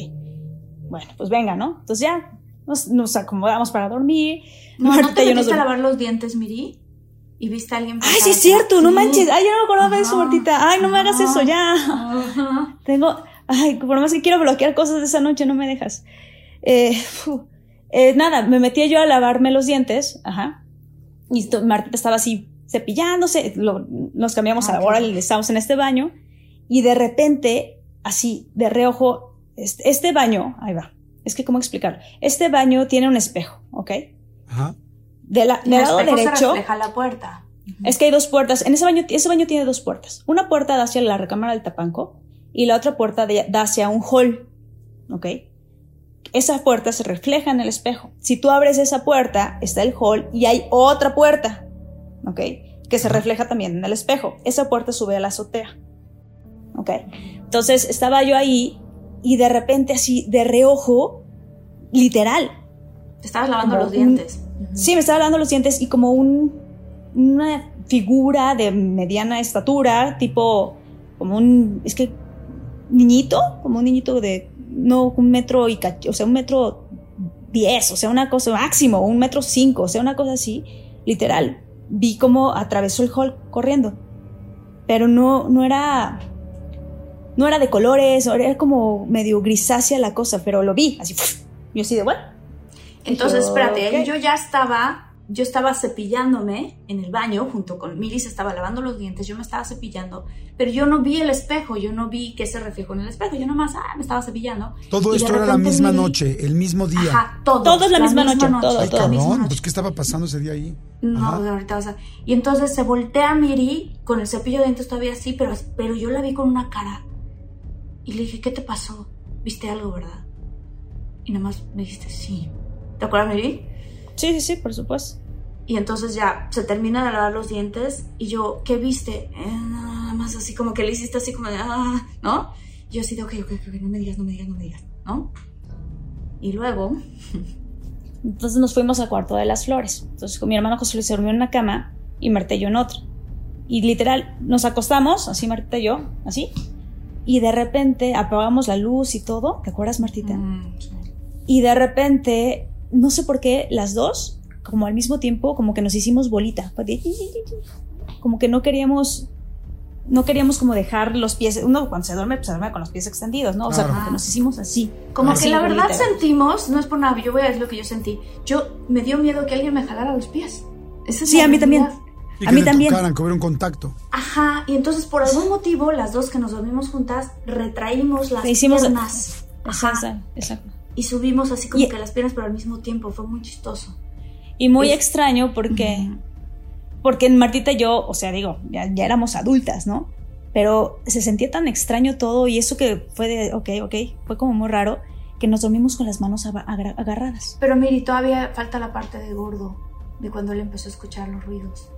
Bueno, pues venga, ¿no? Entonces ya nos, nos acomodamos para dormir. No, ¿no te y yo nos metiste a lavar los dientes, Miri? ¿Y viste a alguien Ay, sí es cierto, no manches. Ay, yo no me acordaba de eso. Martita. Ay, no me hagas Ajá. eso, ya. Ajá. Tengo, ay, por más que quiero bloquear cosas de esa noche, no me dejas. Eh. Eh, nada, me metí yo a lavarme los dientes, ajá. Y Martita estaba así cepillándose, lo- nos cambiamos Ah, ahora, ok. estamos en este baño, y de repente, así, de reojo, este, este baño, ahí va, es que cómo explicar, este baño tiene un espejo, ¿ok? Ajá. De la, del el lado se derecho, refleja la puerta. es que hay dos puertas. En ese baño, ese baño tiene dos puertas. Una puerta da hacia la recámara del tapanco y la otra puerta da hacia un hall, ¿ok? Esa puerta se refleja en el espejo. Si tú abres esa puerta, está el hall y hay otra puerta, ¿ok? Que se refleja también en el espejo. Esa puerta sube a la azotea, ¿ok? Entonces estaba yo ahí y de repente así, de reojo, literal. Te estabas lavando los dientes. Sí, me estaba lavando los dientes y como un, una figura de mediana estatura, tipo, como un, es que, niñito, como un niñito de, no, un metro y o sea, un metro diez, o sea, una cosa máximo, un metro cinco, o sea, una cosa así, literal. Vi como atravesó el hall corriendo, pero no, no era, no era de colores, era como medio grisácea la cosa, pero lo vi, así, yo así de, bueno. Entonces, espérate, yo ya estaba yo estaba cepillándome en el baño junto con Miri, se estaba lavando los dientes, yo me estaba cepillando, pero yo no vi el espejo, yo no vi que se reflejó en el espejo, yo nomás ah, me estaba cepillando. Todo esto era la misma noche, el mismo día. Ajá, todo. Todo es la, misma, noche, todo, Ay, todo. cabrón, pues ¿qué estaba pasando ese día ahí? No, ahorita vas a... Y entonces se voltea a Miri con el cepillo de dientes todavía así, pero, pero yo la vi con una cara. Y le dije, ¿qué te pasó? ¿Viste algo, verdad? Y nada más me dijiste, sí. ¿Te acuerdas, Miri? Sí, sí, sí, por supuesto. Y entonces ya se termina de lavar los dientes y yo, ¿qué viste? Eh, nada más así como que le hiciste así como de, ah, ¿no? Y yo así de, ok, ok, ok, no me digas, no me digas, no me digas, ¿no? Y luego... [LAUGHS] Entonces nos fuimos al cuarto de las flores. Entonces con mi hermano José Luis se durmió en una cama y Marta y yo en otra. Y literal, nos acostamos, así Marta y yo, así. Y de repente apagamos la luz y todo. ¿Te acuerdas, Martita? Mm, Y de repente, no sé por qué, las dos como al mismo tiempo, como que nos hicimos bolita. Como que no queríamos, no queríamos como dejar los pies, uno cuando se duerme, pues se duerme con los pies extendidos, ¿no? O sea, como que nos hicimos así. Como así, que la verdad bolita. sentimos, no es por nada, yo voy a decir lo que yo sentí. Yo me dio miedo que alguien me jalara los pies. Esa es Sí, a mí también. Y A que mí le también. tocaran, que hubiera un contacto. Ajá, y entonces por algún motivo las dos que nos dormimos juntas retraímos las Hicimos- piernas. Ajá. Exacto, exacto. Y subimos así como Y- que las piernas, pero al mismo tiempo. Fue muy chistoso. Y muy Es- extraño porque, porque Martita y yo, o sea, digo, ya, ya éramos adultas, ¿no? Pero se sentía tan extraño todo y eso que fue de, ok, ok, fue como muy raro, que nos dormimos con las manos agarradas. Pero miri, todavía falta la parte de gordo, de cuando él empezó a escuchar los ruidos.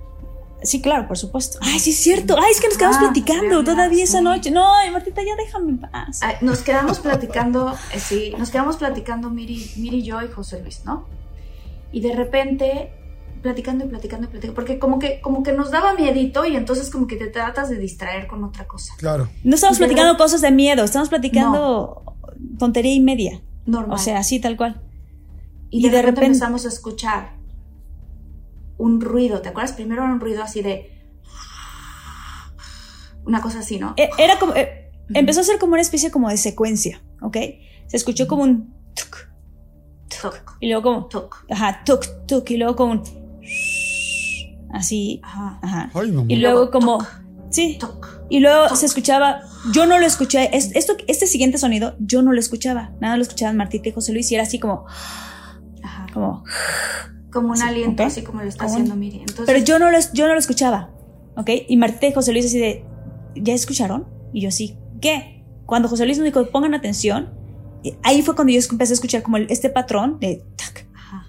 Sí, claro, por supuesto. Ay, sí es cierto. Ay, es que nos quedamos Ah, platicando todavía esa noche. No, Martita, ya déjame en paz. Nos quedamos platicando, eh, sí, nos quedamos platicando Miri, Miri, yo y José Luis, ¿no? Y de repente, platicando y platicando y platicando, porque como que, como que nos daba miedito y entonces como que te tratas de distraer con otra cosa. Claro. No estamos platicando cosas de miedo, estamos platicando tontería y media. Normal. O sea, así tal cual. y de, repente, empezamos a escuchar un ruido, ¿te acuerdas? Primero era un ruido así de... Una cosa así, ¿no? E- Era como, eh, empezó a ser como una especie como de secuencia, ¿ok? Se escuchó como un tuk, Toc, y luego como, toc. ajá, tuk, tuk, y luego como un así, Ajá. ajá. Ay, mamá. Y luego como, sí, y luego se escuchaba, yo no lo escuché, es- esto, este siguiente sonido, yo no lo escuchaba, nada lo escuchaban Martita y José Luis, y era así como, Ajá. como, Como un Sí, aliento, ok. así como lo está Como un- haciendo Miri. Entonces, pero yo no lo, yo no lo escuchaba, ¿ok? Y Martita y José Luis así de, ¿ya escucharon? Y yo sí, ¿qué? Cuando José Luis nos dijo, pongan atención, y ahí fue cuando yo empecé a escuchar como el- este patrón de tac,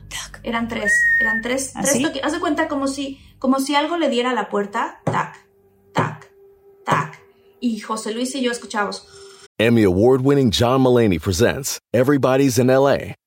tac. Eran tres, eran tres, ¿Ah, tres. Haz de cuenta como si, como si algo le diera a la puerta, tac, tac, tac. Y José Luis y yo escuchábamos. Emmy award winning John Mullaney presents Everybody's in LA,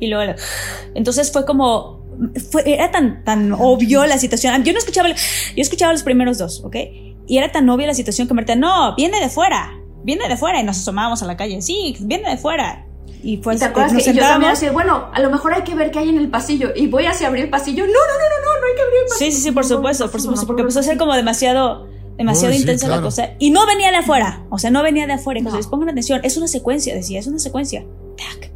Y luego, entonces fue como, fue, era tan, tan obvio la situación. Yo no escuchaba, yo escuchaba los primeros dos, ¿ok? Y era tan obvia la situación que me decía, no, viene de fuera, viene de fuera. Y nos asomábamos a la calle, sí, viene de fuera. Y fue ¿Y te así, acuerdas nos que y yo sentábamos. así, bueno, a lo mejor hay que ver qué hay en el pasillo. Y voy hacia abrir el pasillo. No, no, no, no, no, no hay que abrir el pasillo. Sí, sí, sí, por supuesto, por supuesto, porque empezó a ser como demasiado, demasiado Uy, sí, intensa la claro. cosa. Y no venía de afuera, o sea, no venía de afuera. Entonces, No. pongan atención, es una secuencia, decía, es una secuencia. Tac.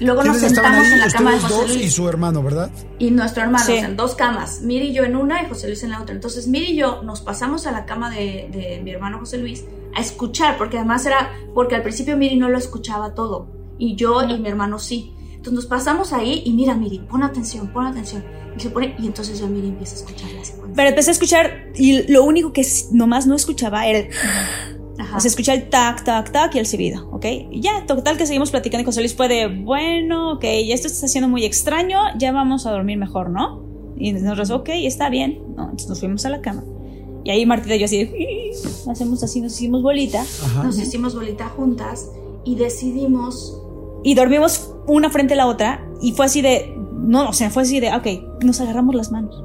Luego nos ¿Quiénes estaban sentamos ahí? en la cama de José dos y Luis. su hermano, ¿verdad? Y nuestro hermano, Sí. o sea, en dos camas. Miri y yo en una y José Luis en la otra. Entonces, Miri y yo nos pasamos a la cama de, de mi hermano José Luis a escuchar, porque además era, porque al principio Miri no lo escuchaba todo. Y yo y mi hermano sí. Entonces nos pasamos ahí y mira, Miri, pon atención, pon atención. Y se pone, y entonces ya Miri empieza a escuchar la secuencia. Pero empecé a escuchar y lo único que nomás no escuchaba era el... Ajá. O sea, escuché el tac, tac, tac y el silbido, ¿ok? Y ya, total que seguimos platicando y José Luis fue de, bueno, ok, ya esto está siendo muy extraño, ya vamos a dormir mejor, ¿no? Y nosotros, ok, está bien. No, entonces nos fuimos a la cama. Y ahí Martita y yo así, hacemos así, nos hicimos bolita Ajá. Nos hicimos bolita juntas y decidimos y dormimos una frente a la otra y fue así de, no, o sea, fue así de, ok, nos agarramos las manos.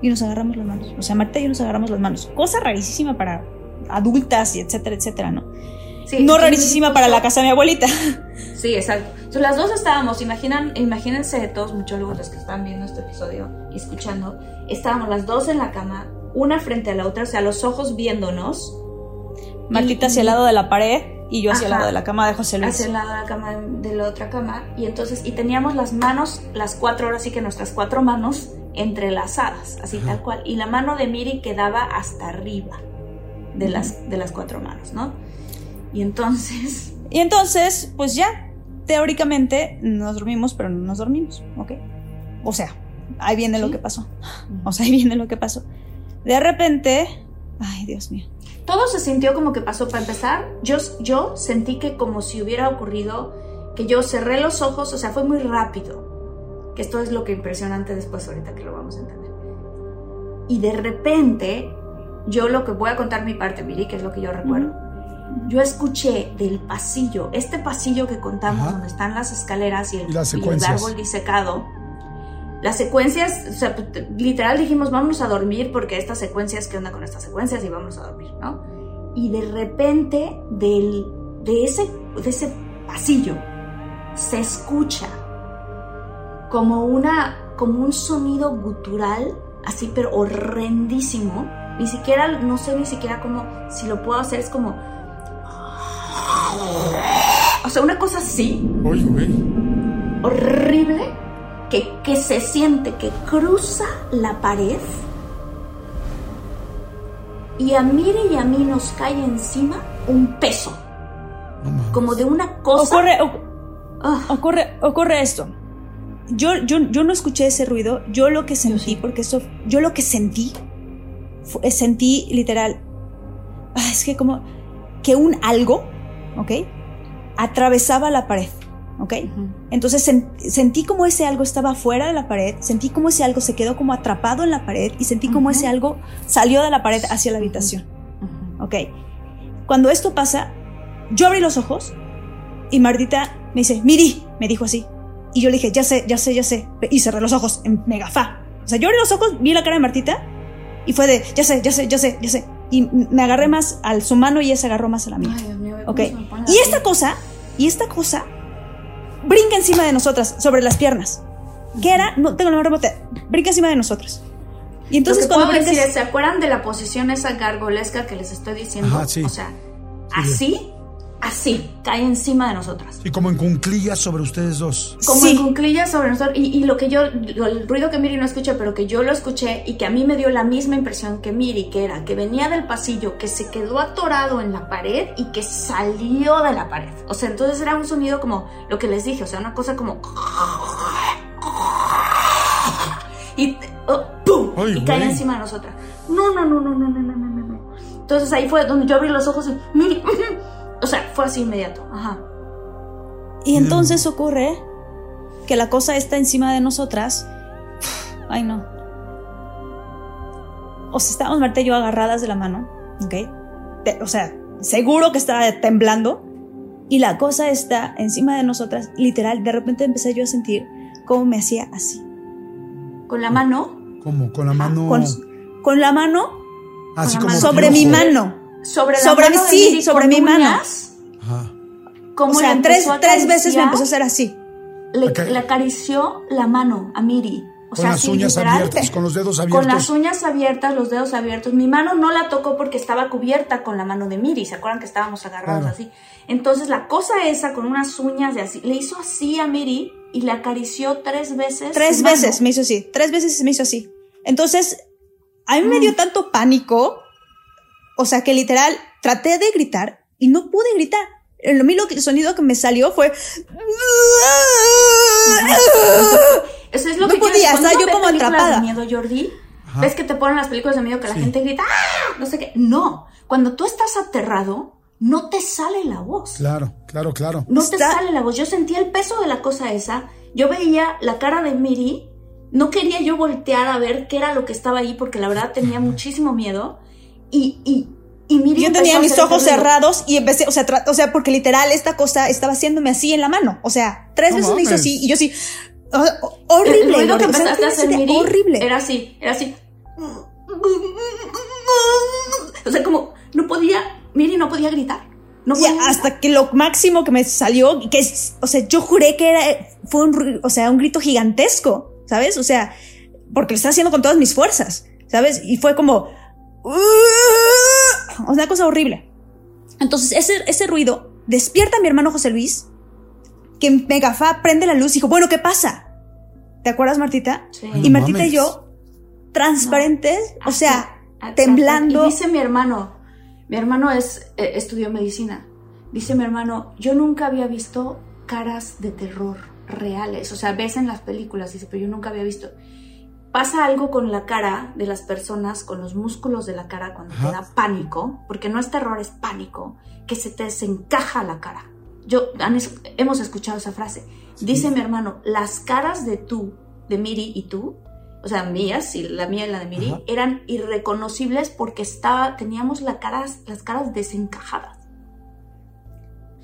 Y nos agarramos las manos. O sea, Marta y yo nos agarramos las manos. Cosa rarísima para adultas y etcétera, etcétera, ¿no? Sí, no rarísima para la casa de mi abuelita. Sí, exacto. Entonces, las dos estábamos, imaginan, imagínense todos muchólogos los que están viendo este episodio y escuchando, estábamos las dos en la cama, una frente a la otra, o sea, los ojos viéndonos, Martita Y- hacia el lado de la pared y yo hacia el lado de la cama de José Luis. hacia el lado de la cama de la otra cama, y entonces, y teníamos las manos, las cuatro, ahora sí que nuestras cuatro manos entrelazadas, así tal cual, y la mano de Miri quedaba hasta arriba de las, de las cuatro manos, ¿no? Y entonces, Y entonces, pues ya, teóricamente nos dormimos, pero no nos dormimos, ¿ok? O sea, ahí viene lo que pasó. O sea, ahí viene lo que pasó. De repente, ay, Dios mío. todo se sintió como que pasó para empezar. Yo, yo sentí que como si hubiera ocurrido que yo cerré los ojos, o sea, fue muy rápido. Que esto es lo que impresionante después ahorita que lo vamos a entender. Y de repente, yo lo que voy a contar mi parte, Miri, que es lo que yo recuerdo. Yo escuché del pasillo, este pasillo que contamos, donde están las escaleras y el, Y las y el secuencias. árbol disecado. Las secuencias, o sea, literal dijimos, vámonos a dormir porque estas secuencias, ¿qué onda con estas secuencias? Y vámonos a dormir, ¿no? Y de repente, del, de, ese, de ese pasillo, se escucha como, una, como un sonido gutural, así, pero horrendísimo. Ni siquiera, no sé ni siquiera cómo, si lo puedo hacer, es como... O sea, una cosa así, Oye, horrible que, que se siente que cruza la pared y a Mire y a mí nos cae encima un peso, como de una cosa. Ocurre, o- Ah, ocurre, ocurre esto. Yo, yo, yo no escuché ese ruido. Yo lo que sentí, porque eso, yo lo que sentí, sentí literal, ah, es que como que un algo, ¿ok? Atravesaba la pared, ¿ok? Entonces sen- sentí como ese algo estaba fuera de la pared, sentí como ese algo se quedó como atrapado en la pared y sentí como Ujú. ese algo salió de la pared hacia la habitación, ¿ok? Cuando esto pasa, yo abrí los ojos y Martita me dice, Miri, me dijo así. Y yo le dije, ya sé, ya sé, ya sé. Y cerré los ojos en mega fa. O sea, yo abrí los ojos, vi la cara de Martita y fue de, ya sé, ya sé, ya sé, ya sé. Y me agarré más a su mano y ella se agarró más a la mía. Ay, Dios mío, ¿cómo Ok. Y esta piel? cosa, y esta cosa, brinca encima de nosotras, sobre las piernas. ¿Qué era? No tengo la remota. Brinca encima de nosotras. Y entonces cuando brincas- decir ¿se acuerdan de la posición esa gargolesca que les estoy diciendo? Ajá, sí. O sea, así, así, cae encima de nosotras. Y como en cunclillas sobre ustedes dos. como Sí. en cunclillas sobre nosotros y, y lo que yo lo- el ruido que Miri no escucha pero que yo lo escuché y que a mí me dio la misma impresión que Miri que era que venía del pasillo que se quedó atorado en la pared y que salió de la pared o sea entonces era un sonido como lo que les dije o sea una cosa como y oh, ¡pum! Ay, y cae güey. encima de nosotras no no no no no no no no no no entonces ahí fue donde yo abrí los ojos y Miri o sea fue así inmediato ajá Y entonces ocurre que la cosa está encima de nosotras. [SIGHS] Ay, no. O sea, estábamos Marta y yo agarradas de la mano, ¿ok? O sea, seguro que estaba temblando. Y la cosa está encima de nosotras, literal. De repente empecé yo a sentir cómo me hacía así. con la mano ¿Cómo? Con la mano. Con, con la mano así con la como. mano. sobre mi mano. Sobre la Sobre mano mi- de sí, Miri sobre mi mano. uñas, Ajá. cómo O sea, tres, tres veces me empezó a hacer así. le, acarició la mano a Miri O Con sea, las uñas literal, abiertas, con los dedos abiertos. Con las uñas abiertas, los dedos abiertos. Mi mano no la tocó porque estaba cubierta con la mano de Miri. ¿Se acuerdan que estábamos agarrados Claro. así? Entonces la cosa esa con unas uñas de así, le hizo así a Miri y le acarició tres veces. Tres mano. veces me hizo así, tres veces me hizo así. Entonces, a mí me dio tanto pánico, o sea, que literal traté de gritar y no pude gritar. Lo que- el sonido que me salió fue... Eso es lo No que podía, estaba yo como atrapada. de miedo, Jordi, ves que te ponen las películas de miedo que la gente grita, ¡ah! No sé qué. No, cuando tú estás aterrado, no te sale la voz. Claro, claro, claro. No te sale la voz. Yo sentía el peso de la cosa esa. Yo veía la cara de Miri. No quería yo voltear a ver qué era lo que estaba ahí porque la verdad tenía muchísimo miedo. Y, y, y Miri Yo tenía mis ojos cerrados y empecé, o sea, tra- o sea, porque literal esta cosa estaba haciéndome así en la mano. O sea, tres veces me hizo así y yo sí. o- o- El- horrible. El, ruido que Lore, o sea, empezaste a no hacer, tienes idea, Miri, Horrible. era así, era así. O sea, como no podía, Miri no podía gritar. No Y podía hasta que lo máximo que me salió, que es, o sea, yo juré que era, fue un, o sea, un grito gigantesco, ¿sabes? O sea, porque lo estaba haciendo con todas mis fuerzas, ¿sabes? Y fue como, una cosa horrible. Entonces, ese, ese ruido despierta a mi hermano José Luis, que Megafá prende la luz y dijo, bueno, ¿qué pasa? ¿Te acuerdas, Martita? Sí. Y Martita mames. y yo, transparentes, o sea, temblando. Y dice mi hermano, mi hermano es, eh, estudió medicina. Dice mi hermano, yo nunca había visto caras de terror reales. O sea, ves en las películas, dice, pero yo nunca había visto. Pasa algo con la cara de las personas, con los músculos de la cara cuando Ajá. te da pánico, porque no es terror, es pánico, que se te desencaja la cara. Yo, han hemos escuchado esa frase. Dice mi hermano, las caras de tú, de Miri y tú, o sea, mías y la mía y la de Miri, Ajá. eran irreconocibles porque estaba, teníamos la caras, las caras desencajadas.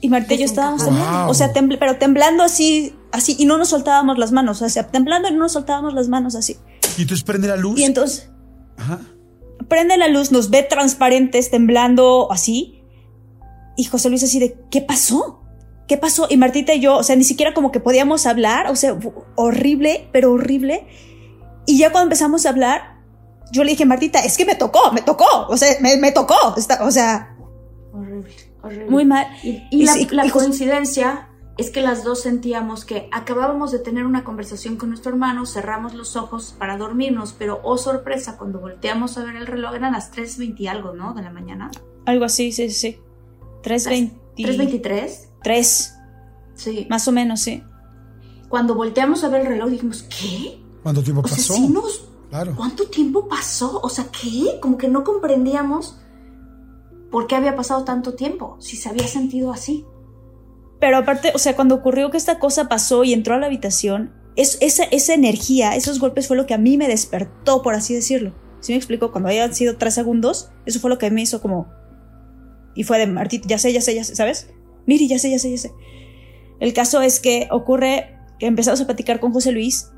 Y Marta y yo estábamos Wow. temblando. O sea, temble- pero temblando así, así, y no nos soltábamos las manos. O sea, temblando y no nos soltábamos las manos así. Y entonces prende la luz. Y entonces Ajá. prende la luz, nos ve transparentes, temblando así. Y José Luis así de, ¿qué pasó? ¿Qué pasó? Y Martita y yo, o sea, ni siquiera como que podíamos hablar, o sea, horrible, pero horrible. Y ya cuando empezamos a hablar, yo le dije, Martita, es que me tocó, me tocó, o sea, me, me tocó, Está- o sea, Horrible, horrible. muy mal. Y, y Y la, coincidencia es que las dos sentíamos que acabábamos de tener una conversación con nuestro hermano, cerramos los ojos para dormirnos, pero oh sorpresa, cuando volteamos a ver el reloj eran las 3.20 y algo, ¿no? De la mañana. Algo así, sí, sí, sí. 3.20. 3.23. 3, Sí. más o menos, sí. Cuando volteamos a ver el reloj dijimos, ¿qué? ¿Cuánto tiempo O sea, pasó? sí nos... Claro. ¿Cuánto tiempo pasó? O sea, ¿qué? Como que no comprendíamos por qué había pasado tanto tiempo, si se había sentido así. Pero aparte, o sea, cuando ocurrió que esta cosa pasó y entró a la habitación, es, esa, esa energía, esos golpes fue lo que a mí me despertó, por así decirlo. ¿Sí me explico? Cuando hayan sido tres segundos, eso fue lo que me hizo como... Y fue de Martita, ya sé, ya sé, ya sé, ¿sabes? Miri, ya sé, ya sé, ya sé. El caso es que ocurre que empezamos a platicar con José Luis,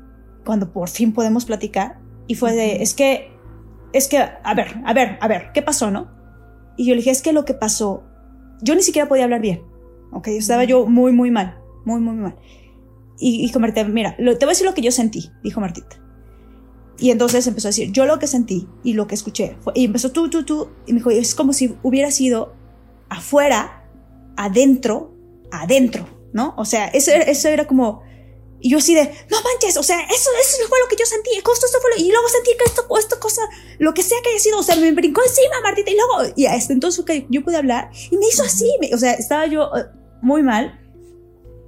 cuando por fin podemos platicar, y fue de, es que, es que, a ver, a ver, a ver, ¿qué pasó, no? Y yo le dije, es que lo que pasó, yo ni siquiera podía hablar bien. Ok, estaba yo muy, muy mal, muy, muy mal. Y dijo Martita, mira, lo- te voy a decir lo que yo sentí, dijo Martita. Y entonces empezó a decir, yo lo que sentí y lo que escuché. fue- y empezó tú, tú, tú. Y me dijo, es como si hubiera sido afuera, adentro, adentro, ¿no? O sea, eso, eso era como... Y yo así de, no manches, o sea, eso, eso fue lo que yo sentí, justo eso fue lo, y luego sentí que esto, esta cosa, lo que sea que haya sido, o sea, me brincó encima, Martita, y luego, y hasta entonces que yo pude hablar, y me hizo así, me- o sea, estaba yo eh, muy mal,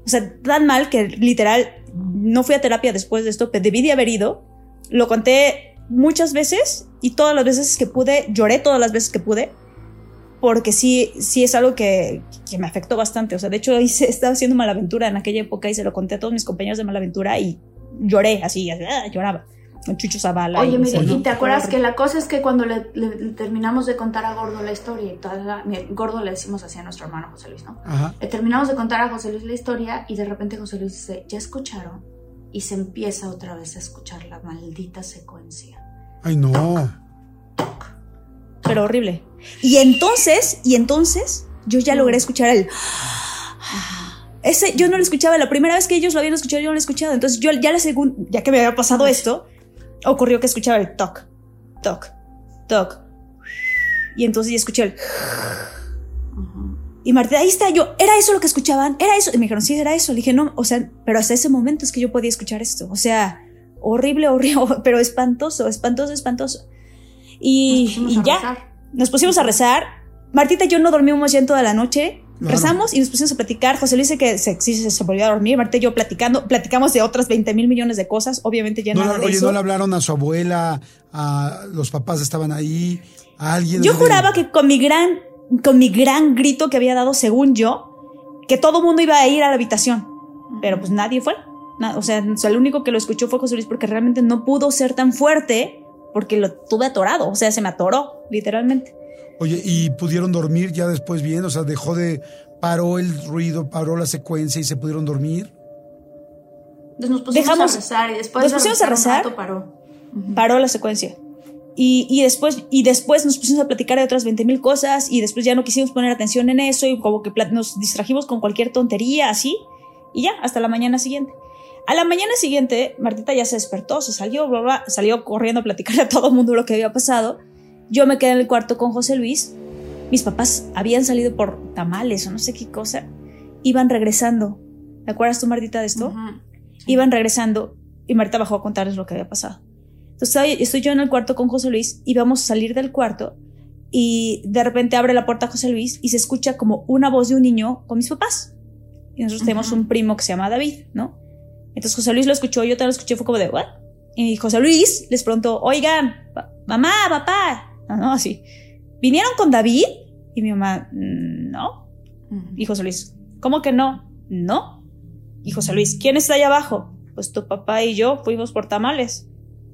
o sea, tan mal que literal no fui a terapia después de esto, pero debí de haber ido, lo conté muchas veces, y todas las veces que pude, lloré todas las veces que pude, porque sí, sí es algo que, que me afectó bastante. O sea, de hecho, hice, [LAUGHS] estaba haciendo Malaventura en aquella época y se lo conté a todos mis compañeros de Malaventura y lloré así, así, ah, lloraba. Con Chucho Zavala. Oye, y- mire, y te acuerdas que la cosa es que cuando le, le- le terminamos de contar a Gordo la historia y toda la, Gordo le decimos así a nuestro hermano José Luis, ¿no? Ajá. Le terminamos de contar a José Luis la historia y de repente José Luis dice, ¿ya escucharon? Y se empieza otra vez a escuchar la maldita secuencia. Ay, no. Pero horrible. Y entonces, y entonces, yo ya logré escuchar el... [GASPS] Ese, yo no lo escuchaba, la primera vez que ellos lo habían escuchado, yo no lo he escuchado. Entonces, yo ya la segunda, ya que me había pasado esto, ocurrió que escuchaba el toc, toc, toc. Y entonces ya escuché el... Y Marta, ahí está yo, ¿era eso lo que escuchaban? ¿Era eso? Y me dijeron, sí, era eso. Le dije, no, o sea, pero hasta ese momento es que yo podía escuchar esto. O sea, horrible, horrible, [LAUGHS] pero espantoso, espantoso, espantoso. Y, y ya, nos pusimos a rezar. Martita y yo no dormimos ya en toda la noche. Rezamos y nos pusimos a platicar. José Luis dice que se, sí, se, volvió a dormir. Marta y yo platicando, platicamos de otras 20 mil millones de cosas. Obviamente ya no, nada de Oye, eso. ¿no le hablaron a su abuela? A los papás estaban ahí. A alguien. Yo juraba que con mi gran, con mi gran grito que había dado, según yo, que todo mundo iba a ir a la habitación. Pero pues nadie fue. Na- o, sea, o sea, el único que lo escuchó fue José Luis porque realmente no pudo ser tan fuerte porque lo tuve atorado. O sea, se me atoró, literalmente. Oye, ¿y pudieron dormir ya después bien? O sea, dejó de. Paró el ruido, paró la secuencia y se pudieron dormir. Entonces nos pusimos Dejamos- a rezar y después nos de pusimos a rezar paró. Paró la secuencia. Y, y después, y después nos pusimos a platicar de otras 20 mil cosas y después ya no quisimos poner atención en eso y como que nos distrajimos con cualquier tontería así y ya, hasta la mañana siguiente. A la mañana siguiente, Martita ya se despertó, se salió, bla, bla, salió corriendo a platicarle a todo el mundo lo que había pasado. Yo me quedé en el cuarto con José Luis. Mis papás habían salido por tamales o no sé qué cosa. Iban regresando. ¿Te acuerdas tú, Martita, de esto? Iban regresando y Marta bajó a contarles lo que había pasado. Entonces estoy, yo en el cuarto con José Luis y vamos a salir del cuarto y de repente abre la puerta José Luis y se escucha como una voz de un niño con mis papás. Y nosotros tenemos un primo que se llama David, ¿no? Entonces José Luis lo escuchó, yo también lo escuché, fue como de, ¿what? Y José Luis les preguntó, oigan, pa- mamá, papá, no, no, así, ¿vinieron con David? Y mi mamá, "Mm, no. Y José Luis, ¿cómo que no? No. Y José Luis, ¿quién está allá abajo? Pues tu papá y yo fuimos por tamales.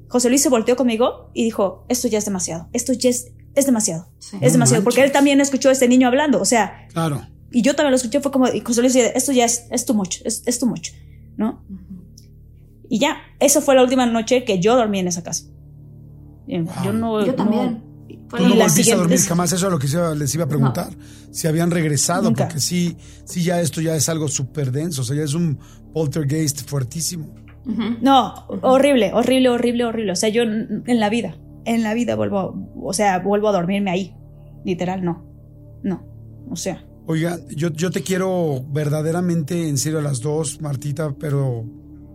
José Luis se volteó conmigo y dijo, esto ya es demasiado, esto ya es, es demasiado, Sí. es demasiado, porque él también escuchó a este niño hablando, o sea, Claro. y yo también lo escuché, fue como, y José Luis dice, esto ya es, es too much, es, es too much, ¿no? Y ya, esa fue la última noche que yo dormí en esa casa. Y Yo no... Yo no- también. Fue Tú no volviste a dormir siguientes- jamás, eso es lo que les iba a preguntar. Si habían regresado, Nunca. porque sí, sí, ya esto ya es algo súper denso, o sea, ya es un poltergeist fuertísimo. Ujú. No, horrible, horrible, horrible, horrible. O sea, yo en la vida, en la vida vuelvo, a- o sea, vuelvo a dormirme ahí. Literal, no. No. O sea, Oiga, yo, yo te quiero verdaderamente, en serio, a las dos, Martita, pero,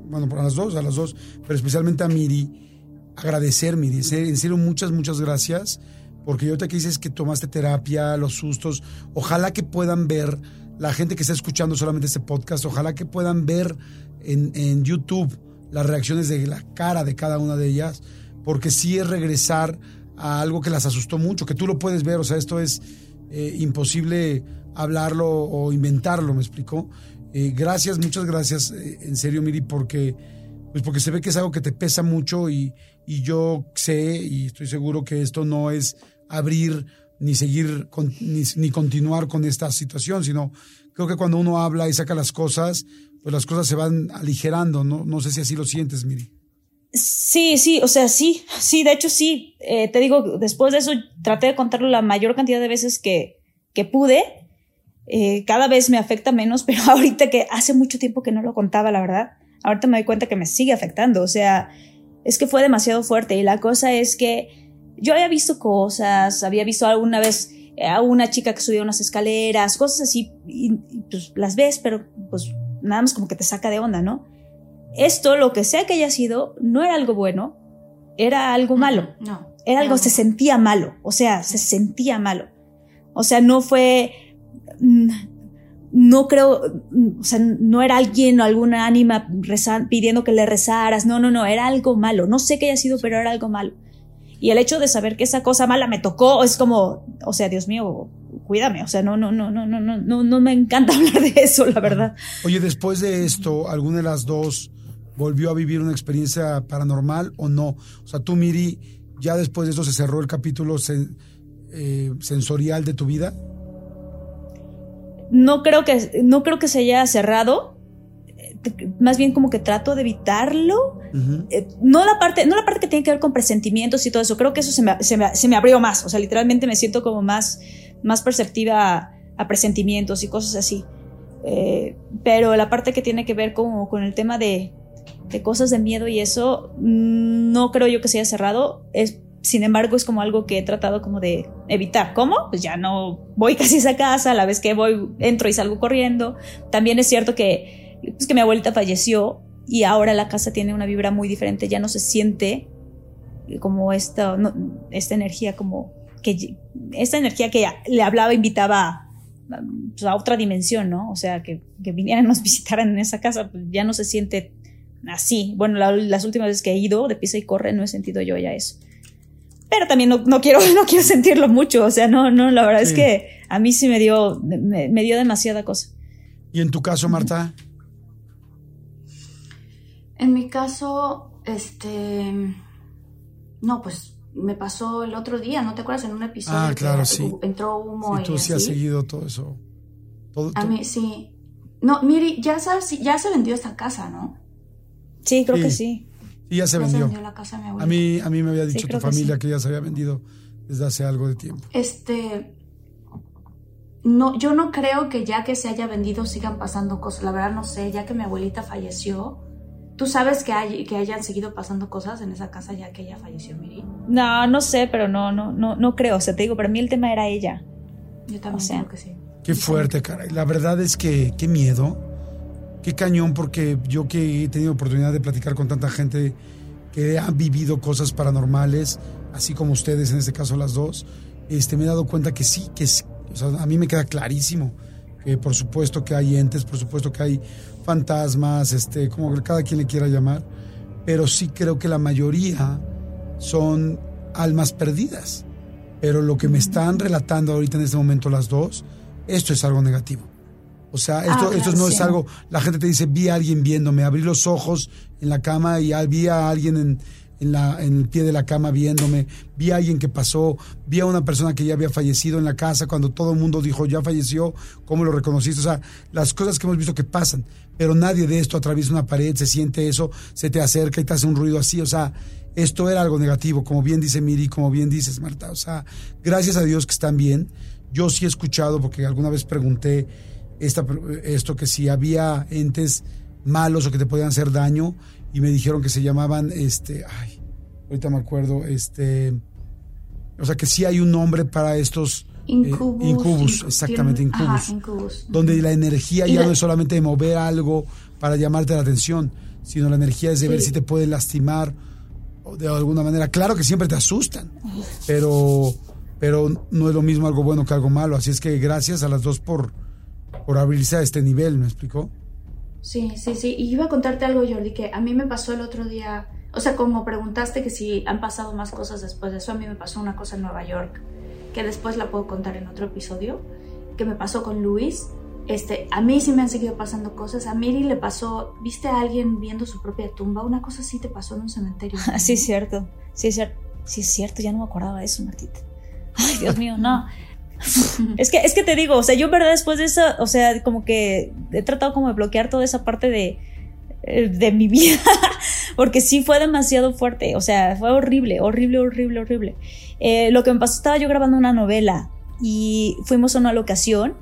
bueno, para las dos, a las dos, pero especialmente a Miri, agradecer, Miri, en serio, muchas, muchas gracias, porque yo te que dices que tomaste terapia, los sustos, ojalá que puedan ver, la gente que está escuchando solamente este podcast, ojalá que puedan ver en, en YouTube las reacciones de la cara de cada una de ellas, porque sí es regresar a algo que las asustó mucho, que tú lo puedes ver, o sea, esto es eh, imposible hablarlo o inventarlo, ¿me explicó? Eh, gracias, muchas gracias, eh, en serio, Miri, porque, pues porque se ve que es algo que te pesa mucho y, y yo sé y estoy seguro que esto no es abrir ni seguir con- ni, continuar con esta situación, sino creo que cuando uno habla y saca las cosas, pues las cosas se van aligerando, ¿no? No sé si así lo sientes, Miri. sí, sí, o sea, sí, sí, de hecho sí. Eh, te digo, después de eso traté de contarlo la mayor cantidad de veces que, que pude. Eh, cada vez me afecta menos, pero [LAUGHS] ahorita que hace mucho tiempo que no lo contaba, la verdad, ahorita me doy cuenta que me sigue afectando. O sea, es que fue demasiado fuerte. Y la cosa es que yo había visto cosas, había visto alguna vez a una chica que subía unas escaleras, cosas así, y, y, pues las ves, pero pues nada más como que te saca de onda, ¿no? Esto, lo que sea que haya sido, no era algo bueno, era algo malo. No. Era algo, No. se sentía malo, o sea, se sentía malo. O sea, no fue, no creo, mm, o sea, no era alguien o alguna ánima rezan- pidiendo que le rezaras, no, no, no, era algo malo. No sé qué haya sido, pero era algo malo. Y el hecho de saber que esa cosa mala me tocó es como, o sea, Dios mío, cuídame, o sea, no, no, no, no, no, no, no, no me encanta [LAUGHS] hablar de eso, la verdad. Oye, después de esto, ¿alguna de las dos volvió a vivir una experiencia paranormal o no? O sea, tú, Miri, ya después de esto se cerró el capítulo eh, sensorial de tu vida. No creo que no creo que se haya cerrado más bien como que trato de evitarlo. Eh, no la parte no la parte que tiene que ver con presentimientos y todo eso creo que eso se me, se me- se me abrió más o sea literalmente me siento como más más perceptiva a, a presentimientos y cosas así Eh, pero la parte que tiene que ver como con el tema de de cosas de miedo y eso, mm, no creo yo que se haya cerrado. Es, sin embargo, es como algo que he tratado como de evitar. ¿Cómo? Pues ya no voy [LAUGHS] casi a esa casa, a la vez que voy, entro y salgo corriendo. También es cierto que, pues que mi abuelita falleció y ahora la casa tiene una vibra muy diferente, ya no se siente como esta, esta energía como que esta energía que le hablaba invitaba pues, a, otra dimensión, ¿no? O sea, que, que, vinieran nos [LAUGHS] visitaran en esa casa, pues ya no se siente así. Bueno, las últimas veces que he ido de pisa y corre no he sentido yo ya eso pero también no, quiero, [LAUGHS] no quiero sentirlo mucho, o sea, no, no, la verdad es que a mí sí me dio, me, dio demasiada cosa. ¿Y en tu caso, Marta? En mi caso, este, no, pues me pasó el otro día, ¿no te acuerdas? En un episodio. Ah, claro, sí. Entró humo. y tú sí has seguido todo eso. A mí sí. No, Miri, ya sabes, ya se vendió esta casa, ¿no? Sí, creo que sí. Y ya se vendió. a, mí, a mí me había dicho tu familia que ya se había vendido desde hace algo de tiempo. Este. No, yo no creo que ya que se haya vendido sigan pasando cosas. La verdad no sé, ya que mi abuelita falleció. ¿Tú sabes que, hay, que hayan seguido pasando cosas en esa casa ya que ella falleció, Miri? No, no sé, pero no, no, no, no creo. O sea, te digo, para mí el tema era ella. Yo también creo que sí. Qué fuerte, caray. La verdad es que qué miedo qué cañón, porque yo que he tenido oportunidad de platicar con tanta gente que ha vivido cosas paranormales, así como ustedes, en este caso las dos, este, me he dado cuenta que sí, que a mí me queda clarísimo que por supuesto que hay entes, por supuesto que hay fantasmas, este, como cada quien le quiera llamar, pero sí creo que la mayoría son almas perdidas. Pero lo que me están relatando ahorita en este momento las dos, esto es algo negativo. O sea, esto, ah, esto no es algo, la gente te dice, vi a alguien viéndome, abrí los ojos en la cama y vi a alguien en, en, la, en el pie de la cama viéndome, vi a alguien que pasó, vi a una persona que ya había fallecido en la casa cuando todo el mundo dijo, ya falleció, ¿cómo lo reconociste? O sea, las cosas que hemos visto que pasan, pero nadie de esto atraviesa una pared, se siente eso, se te acerca y te hace un ruido así, o sea, esto era algo negativo, como bien dice Miri, como bien dices Marta, o sea, gracias a Dios que están bien. Yo sí he escuchado, porque alguna vez pregunté, esto que si había entes malos o que te podían hacer daño y me dijeron que se llamaban, este, ay, ahorita me acuerdo, este, o sea que sí hay un nombre para estos eh, incubus, incubus exactamente, incubus, donde la energía ya no es solamente de mover algo para llamarte la atención, sino la energía es de ver si te puede lastimar o de alguna manera. Claro que siempre te asustan, pero, pero no es lo mismo algo bueno que algo malo. Así es que gracias a las dos por, por abrirse a este nivel, ¿me explicó? Sí, sí, sí. Y iba a contarte algo, Jordi, que a mí me pasó el otro día, o sea, como preguntaste que si han pasado más cosas después de eso, a mí me pasó una cosa en Nueva York, que después la puedo contar en otro episodio, que me pasó con Luis. Este, a mí sí me han seguido pasando cosas. A Miri le pasó, ¿viste a alguien viendo su propia tumba? Una cosa así te pasó en un cementerio. [LAUGHS] Sí, es cierto. Sí, es cierto. Sí, es cierto. Ya no me acordaba de eso, Martita. Ay, Dios mío, no. [LAUGHS] es que, es que te digo, o sea, yo en verdad después de eso, o sea, como que he tratado como de bloquear toda esa parte de, eh, de mi [LAUGHS] vida, porque sí fue demasiado fuerte, o sea, fue horrible, horrible, horrible, horrible. Eh, lo que me pasó, estaba yo grabando una novela y fuimos a una locación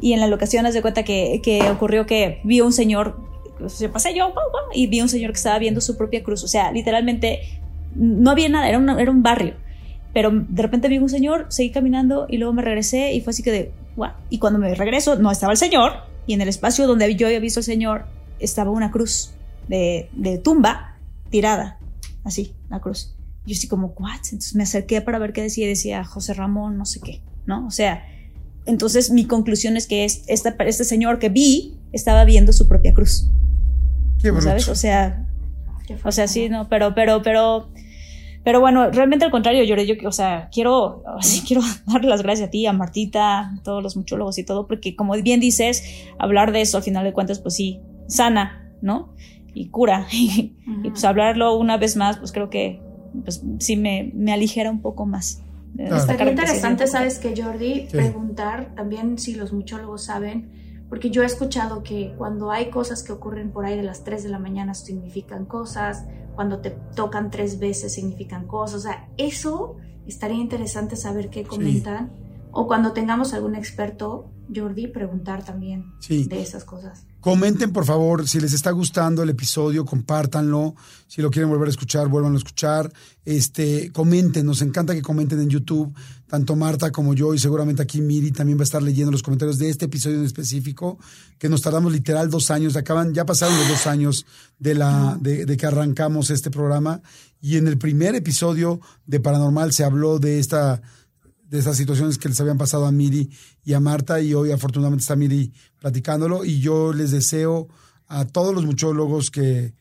y en la locación haz de cuenta que, que ocurrió que vi a un señor, se pasé yo y vi un señor que estaba viendo su propia cruz, o sea, literalmente no había nada, era, era un barrio pero de repente vi un señor, seguí caminando y luego me regresé y fue así que de, ¡guau! Y cuando me regreso, no estaba el señor y en el espacio donde yo había visto al señor estaba una cruz de, de tumba tirada, así, la cruz. Yo así como, ¿what? Entonces me acerqué para ver qué decía, decía José Ramón, no sé qué, ¿no? O sea, entonces mi conclusión es que es, esta, este señor que vi estaba viendo su propia cruz. Qué ¿Sabes? O sea, o sea, sí, no, pero, pero, pero pero bueno, realmente al contrario, yo, yo o sea, quiero, así, [LAUGHS] quiero darle las gracias a ti, a Martita, a todos los muchólogos y todo, porque como bien dices, hablar de eso al final de cuentas, pues sí, sana, ¿no? Y cura. [LAUGHS] y pues hablarlo una vez más, pues creo que pues, sí me, me aligera un poco más. Estaría interesante, ¿sabes que Jordi? Preguntar también si los muchólogos saben, porque yo he escuchado que cuando hay cosas que ocurren por ahí de las 3 de la mañana significan cosas, cuando te tocan tres veces significan cosas. O sea, eso estaría interesante saber qué comentan, o cuando tengamos algún experto, Jordi, preguntar también de esas cosas. Comenten, por favor, si les está gustando el episodio, compártanlo. Si lo quieren volver a escuchar, vuelvan a escuchar. Este, comenten, nos encanta que comenten en YouTube, tanto Marta como yo, y seguramente aquí Miri también va a estar leyendo los comentarios de este episodio en específico, que nos tardamos literal dos años, acaban, ya pasaron los dos años de la, de, de que arrancamos este programa. Y en el primer episodio de Paranormal se habló de esta de esas situaciones que les habían pasado a Miri y a Marta y hoy afortunadamente está Miri platicándolo y yo les deseo a todos los muchólogos que,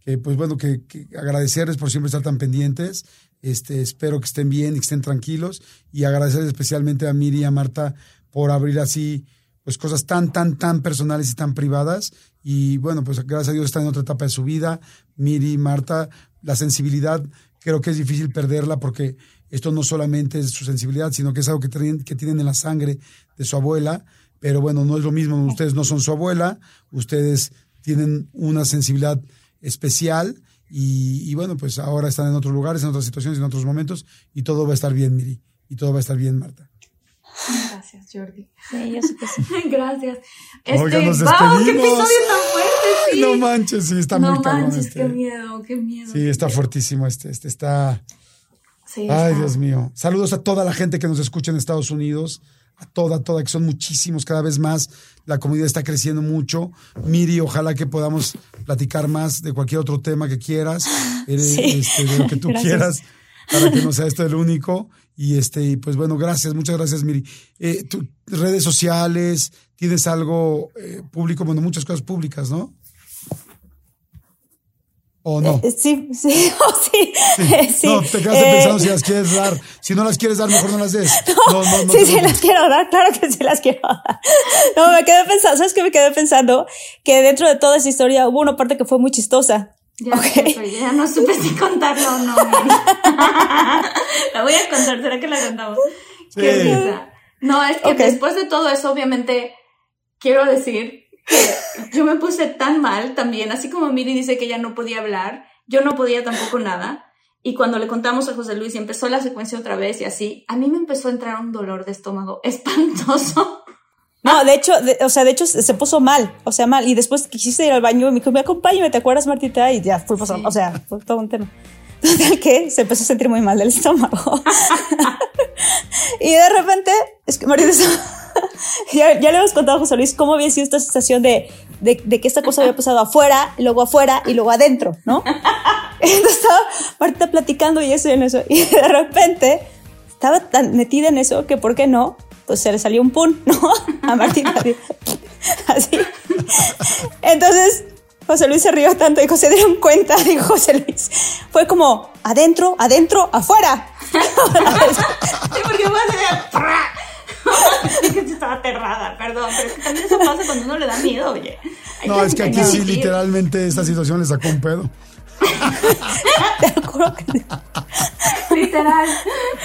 que pues bueno, que, agradecerles por siempre estar tan pendientes. Este, espero que estén bien y que estén tranquilos y agradecerles especialmente a Miri y a Marta por abrir así pues cosas tan, tan, tan personales y tan privadas. Y bueno, pues gracias a Dios están en otra etapa de su vida. Miri, y Marta, la sensibilidad creo que es difícil perderla porque esto no solamente es su sensibilidad, sino que es algo que tienen, que tienen en la sangre de su abuela. Pero bueno, no es lo mismo, ustedes no son su abuela, ustedes tienen una sensibilidad especial y, bueno, pues ahora están en otros lugares, en otras situaciones, en otros momentos y todo va a estar bien, Miri, y todo va a estar bien, Marta. Gracias, Jordi. Sí, yo sé que sí. [LAUGHS] Gracias. Este, Oiga, nos ¡Wow! ¡Qué episodio tan fuerte! Sí. No manches, sí, está muy cabrón. No manches, este. qué miedo, qué miedo. Sí, está fuertísimo este, este está... Ay, Dios mío. Saludos a toda la gente que nos escucha en Estados Unidos, a toda, toda, que son muchísimos, cada vez más. La comunidad está creciendo mucho. Miri, ojalá que podamos platicar más de cualquier otro tema que quieras, [LAUGHS] este, de lo que tú quieras, para que no sea esto el único. Y este, pues bueno, gracias, muchas gracias, Miri. Eh, redes sociales, tienes algo eh, público, bueno, muchas cosas públicas, ¿no? ¿O no? Eh, sí, sí, [LAUGHS] oh, sí, sí. No, te quedaste pensando si las quieres dar. Si no las quieres dar, mejor no las des. [LAUGHS] No, no, no. sí, sí, las quiero dar, claro que sí las quiero dar. [LAUGHS] No, me quedé pensando, ¿sabes qué me quedé pensando? Que dentro de toda esa historia hubo una parte que fue muy chistosa. Ya, okay. ya no supe si contarlo o no. la voy a contar, ¿será que la contamos? Sí. Qué No, es que después de todo eso, obviamente, quiero decir [LAUGHS] yo me puse tan mal también, así como Miri dice que ella no podía hablar, yo no podía tampoco nada. Y cuando le contamos a José Luis y empezó la secuencia otra vez y así, a mí me empezó a entrar un dolor de estómago [LAUGHS] espantoso. No, de hecho, o sea, de hecho se puso mal, o sea, mal. Y después quisiste ir al baño y me dijo, me acompáñame, ¿te acuerdas, Martita? Y ya fuimos, o sea, fue todo un tema. Total que se empezó a sentir muy mal del estómago. y de repente, es que Martita ya, ya, le hemos contado a José Luis cómo había sido esta sensación de, de, que esta cosa había pasado afuera, y luego afuera y luego adentro, ¿no? Entonces estaba Marta platicando y eso y en eso. Y de repente estaba tan metida en eso que, ¿por qué no? Pues se le salió un pun, ¿no? A Martina. Así. Entonces José Luis se rió tanto, dijo, se dieron cuenta, [LAUGHS] dijo José Luis. Fue como, adentro, adentro, afuera. [LAUGHS] sí, porque fue así de... [LAUGHS] estaba aterrada, perdón, pero es que también eso pasa cuando uno le da miedo, oye. no, es que aquí sí, literalmente, esta situación le sacó un pedo. Te juro que Literal,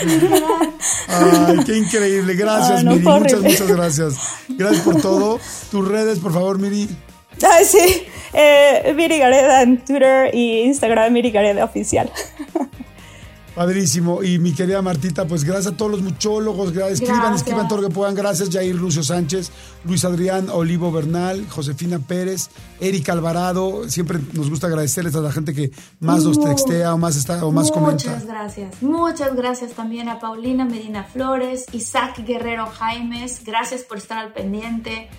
literal. Ay, qué increíble. Gracias, Miri. Muchas, muchas gracias. Gracias por todo. Tus redes, por favor, Miri. [LAUGHS] Ah, sí. Eh, Miri Gareda en Twitter y Instagram, Miri Gareda Oficial. [LAUGHS] Padrísimo. Y mi querida Martita, pues gracias a todos los muchólogos. Escriban, escriban todo lo que puedan. Gracias, Jair Lucio Sánchez, Luis Adrián Olivo Bernal, Josefina Pérez, Erika Alvarado. Siempre nos gusta agradecerles a la gente que más nos textea o más, está, o más comenta. Muchas gracias. Muchas gracias también a Paulina Medina Flores, Isaac Guerrero Jaimes. Gracias por estar al pendiente.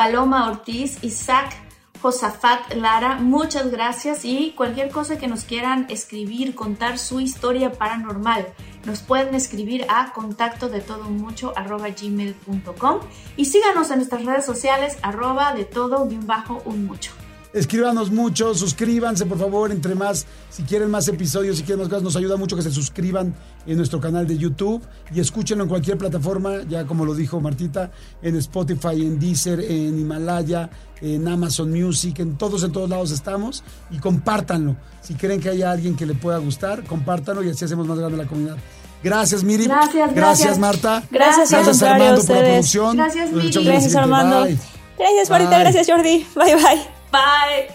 Paloma Ortiz, Isaac Josafat Lara, muchas gracias y cualquier cosa que nos quieran escribir, contar su historia paranormal, nos pueden escribir a contacto de todo mucho arroba gmail.com y síganos en nuestras redes sociales arroba de todo un bajo un mucho. Escríbanos mucho, suscríbanse por favor, entre más, si quieren más episodios, si quieren más cosas, nos ayuda mucho que se suscriban en nuestro canal de YouTube y escúchenlo en cualquier plataforma, ya como lo dijo Martita, en Spotify, en Deezer, en Himalaya, en Amazon Music, en todos, en todos lados estamos y compártanlo. Si creen que haya alguien que le pueda gustar, compártanlo y así hacemos más grande la comunidad. Gracias, Miri. Gracias, gracias. Marta. Gracias, gracias Armando por la producción. Gracias, Miri. Gracias, Armando. Gracias, Marita. Gracias, Jordi. Bye, bye. Bye.